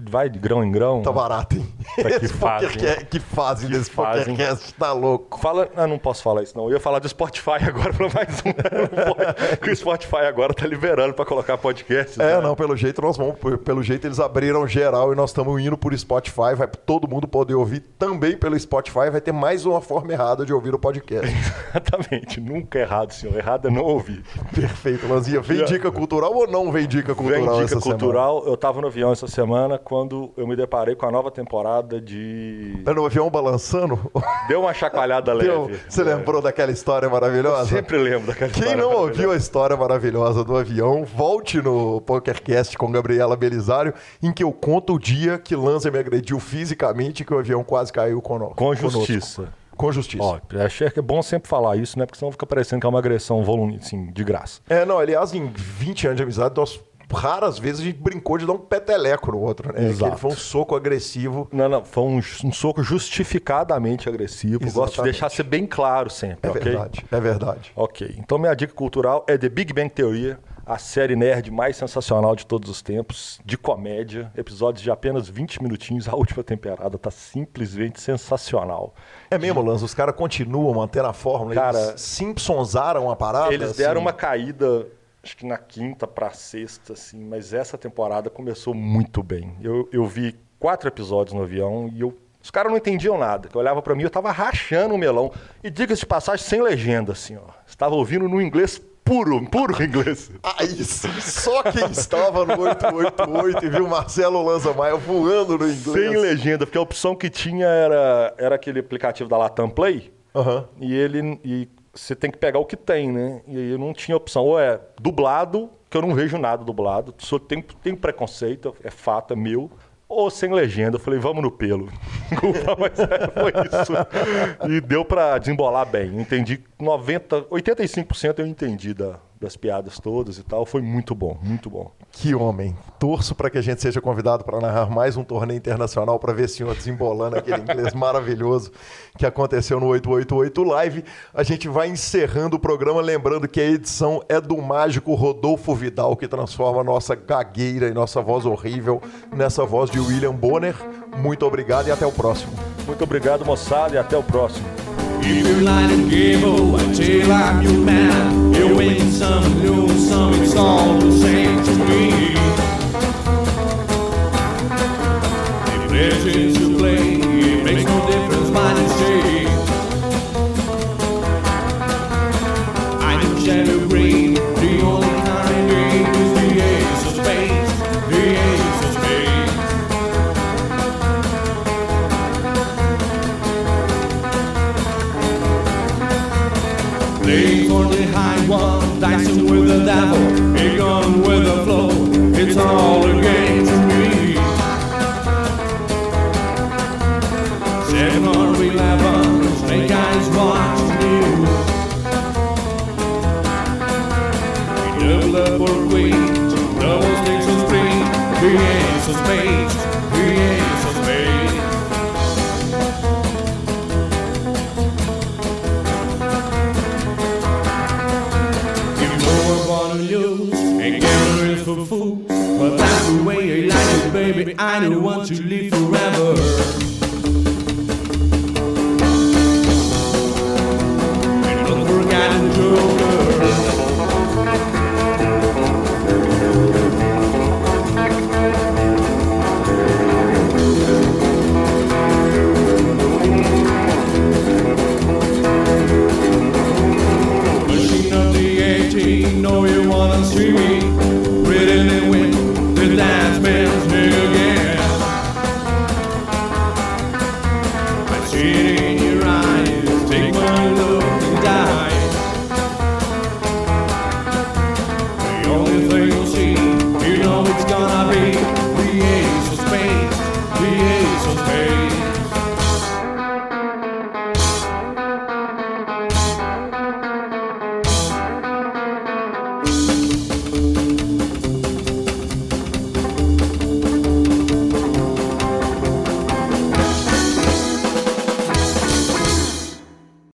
vai de grão em grão.
Tá barato, hein?
Tá que fazem.
pokerca- que fazem
Que
desse
fazem.
podcast tá louco.
Fala. Ah, não posso falar isso, não. Eu ia falar do Spotify agora pra mais um. Pode, que o Spotify agora tá liberando pra colocar podcast.
É,
né?
não, pelo jeito nós vamos, pelo jeito eles abriram geral e nós estamos indo por Spotify, vai todo mundo poder ouvir também pelo Spotify, vai ter mais uma forma errada de ouvir o podcast.
Exatamente. Nunca é errado, senhor. Errado é não ouvir.
Perfeito, Lanzinha. Vem dica cultural ou não vem dica cultural
Vem dica cultural. Eu tava no avião essa semana quando eu me deparei com a nova temporada de.
semana? É no avião balançando?
Deu uma chacoalhada
Deu-
leve.
Você lembrou daquela história maravilhosa?
Sempre lembro daquela
Quem
história
não
maravilhosa.
ouviu a história maravilhosa do avião, volte no PokerCast com Gabriela Belisário, em que eu conto o dia que Lanza me agrediu fisicamente e que o avião quase caiu conosco.
Com
conosco.
justiça.
Com justiça.
Ó, achei que é bom sempre falar isso, né? Porque senão fica parecendo que é uma agressão assim, de graça.
É, não, aliás, em 20 anos de amizade, nós raras vezes a gente brincou de dar um peteleco no outro, né?
Exato.
Foi um soco agressivo.
Não, não, foi um, um soco justificadamente agressivo. Gosto de
Exatamente.
deixar ser bem claro sempre,
É
ok?
verdade, é verdade.
Ok, então minha dica cultural é The Big Bang Theory, a série nerd mais sensacional de todos os tempos, de comédia, episódios de apenas 20 minutinhos, a última temporada tá simplesmente sensacional.
É mesmo, Lanza, os caras continuam mantendo a fórmula.
Cara,
eles Simpsonsaram a parada.
Eles deram
assim.
uma caída, acho que na quinta pra sexta, assim, mas essa temporada começou muito bem. Eu, eu vi quatro episódios no avião e eu, os caras não entendiam nada. Eu olhava pra mim, eu tava rachando o melão. E diga-se de passagem, sem legenda, assim, ó. Estava ouvindo no inglês puro, puro inglês.
Aí sim, só quem estava no 888 e viu Marcelo Lanza Maia voando no inglês.
Sem legenda, porque a opção que tinha era, era aquele aplicativo da Latam Play.
Aham.
E ele. E você tem que pegar o que tem, né? E aí eu não tinha opção. Ou é dublado, que eu não vejo nada dublado. Só tenho, tenho preconceito, é fato, é meu. ou sem legenda. Eu falei, vamos no pelo. Mas é, foi isso. E deu pra desembolar bem. Entendi 90, 85% eu entendi da, das piadas todas e tal. Foi muito bom, muito bom.
Que homem. Torço para que a gente seja convidado para narrar mais um torneio internacional para ver o senhor desembolando aquele inglês maravilhoso que aconteceu no 888 Live. A gente vai encerrando o programa, lembrando que a edição é do mágico Rodolfo Vidal, que transforma a nossa gagueira e nossa voz horrível nessa voz de William Bonner. Muito obrigado e até o próximo.
Muito obrigado, moçada, e até o próximo.
If you're lying gable, I tell I'm your man. You win some, lose some, it's all the same to me. If legends you play, dicing with don't want to live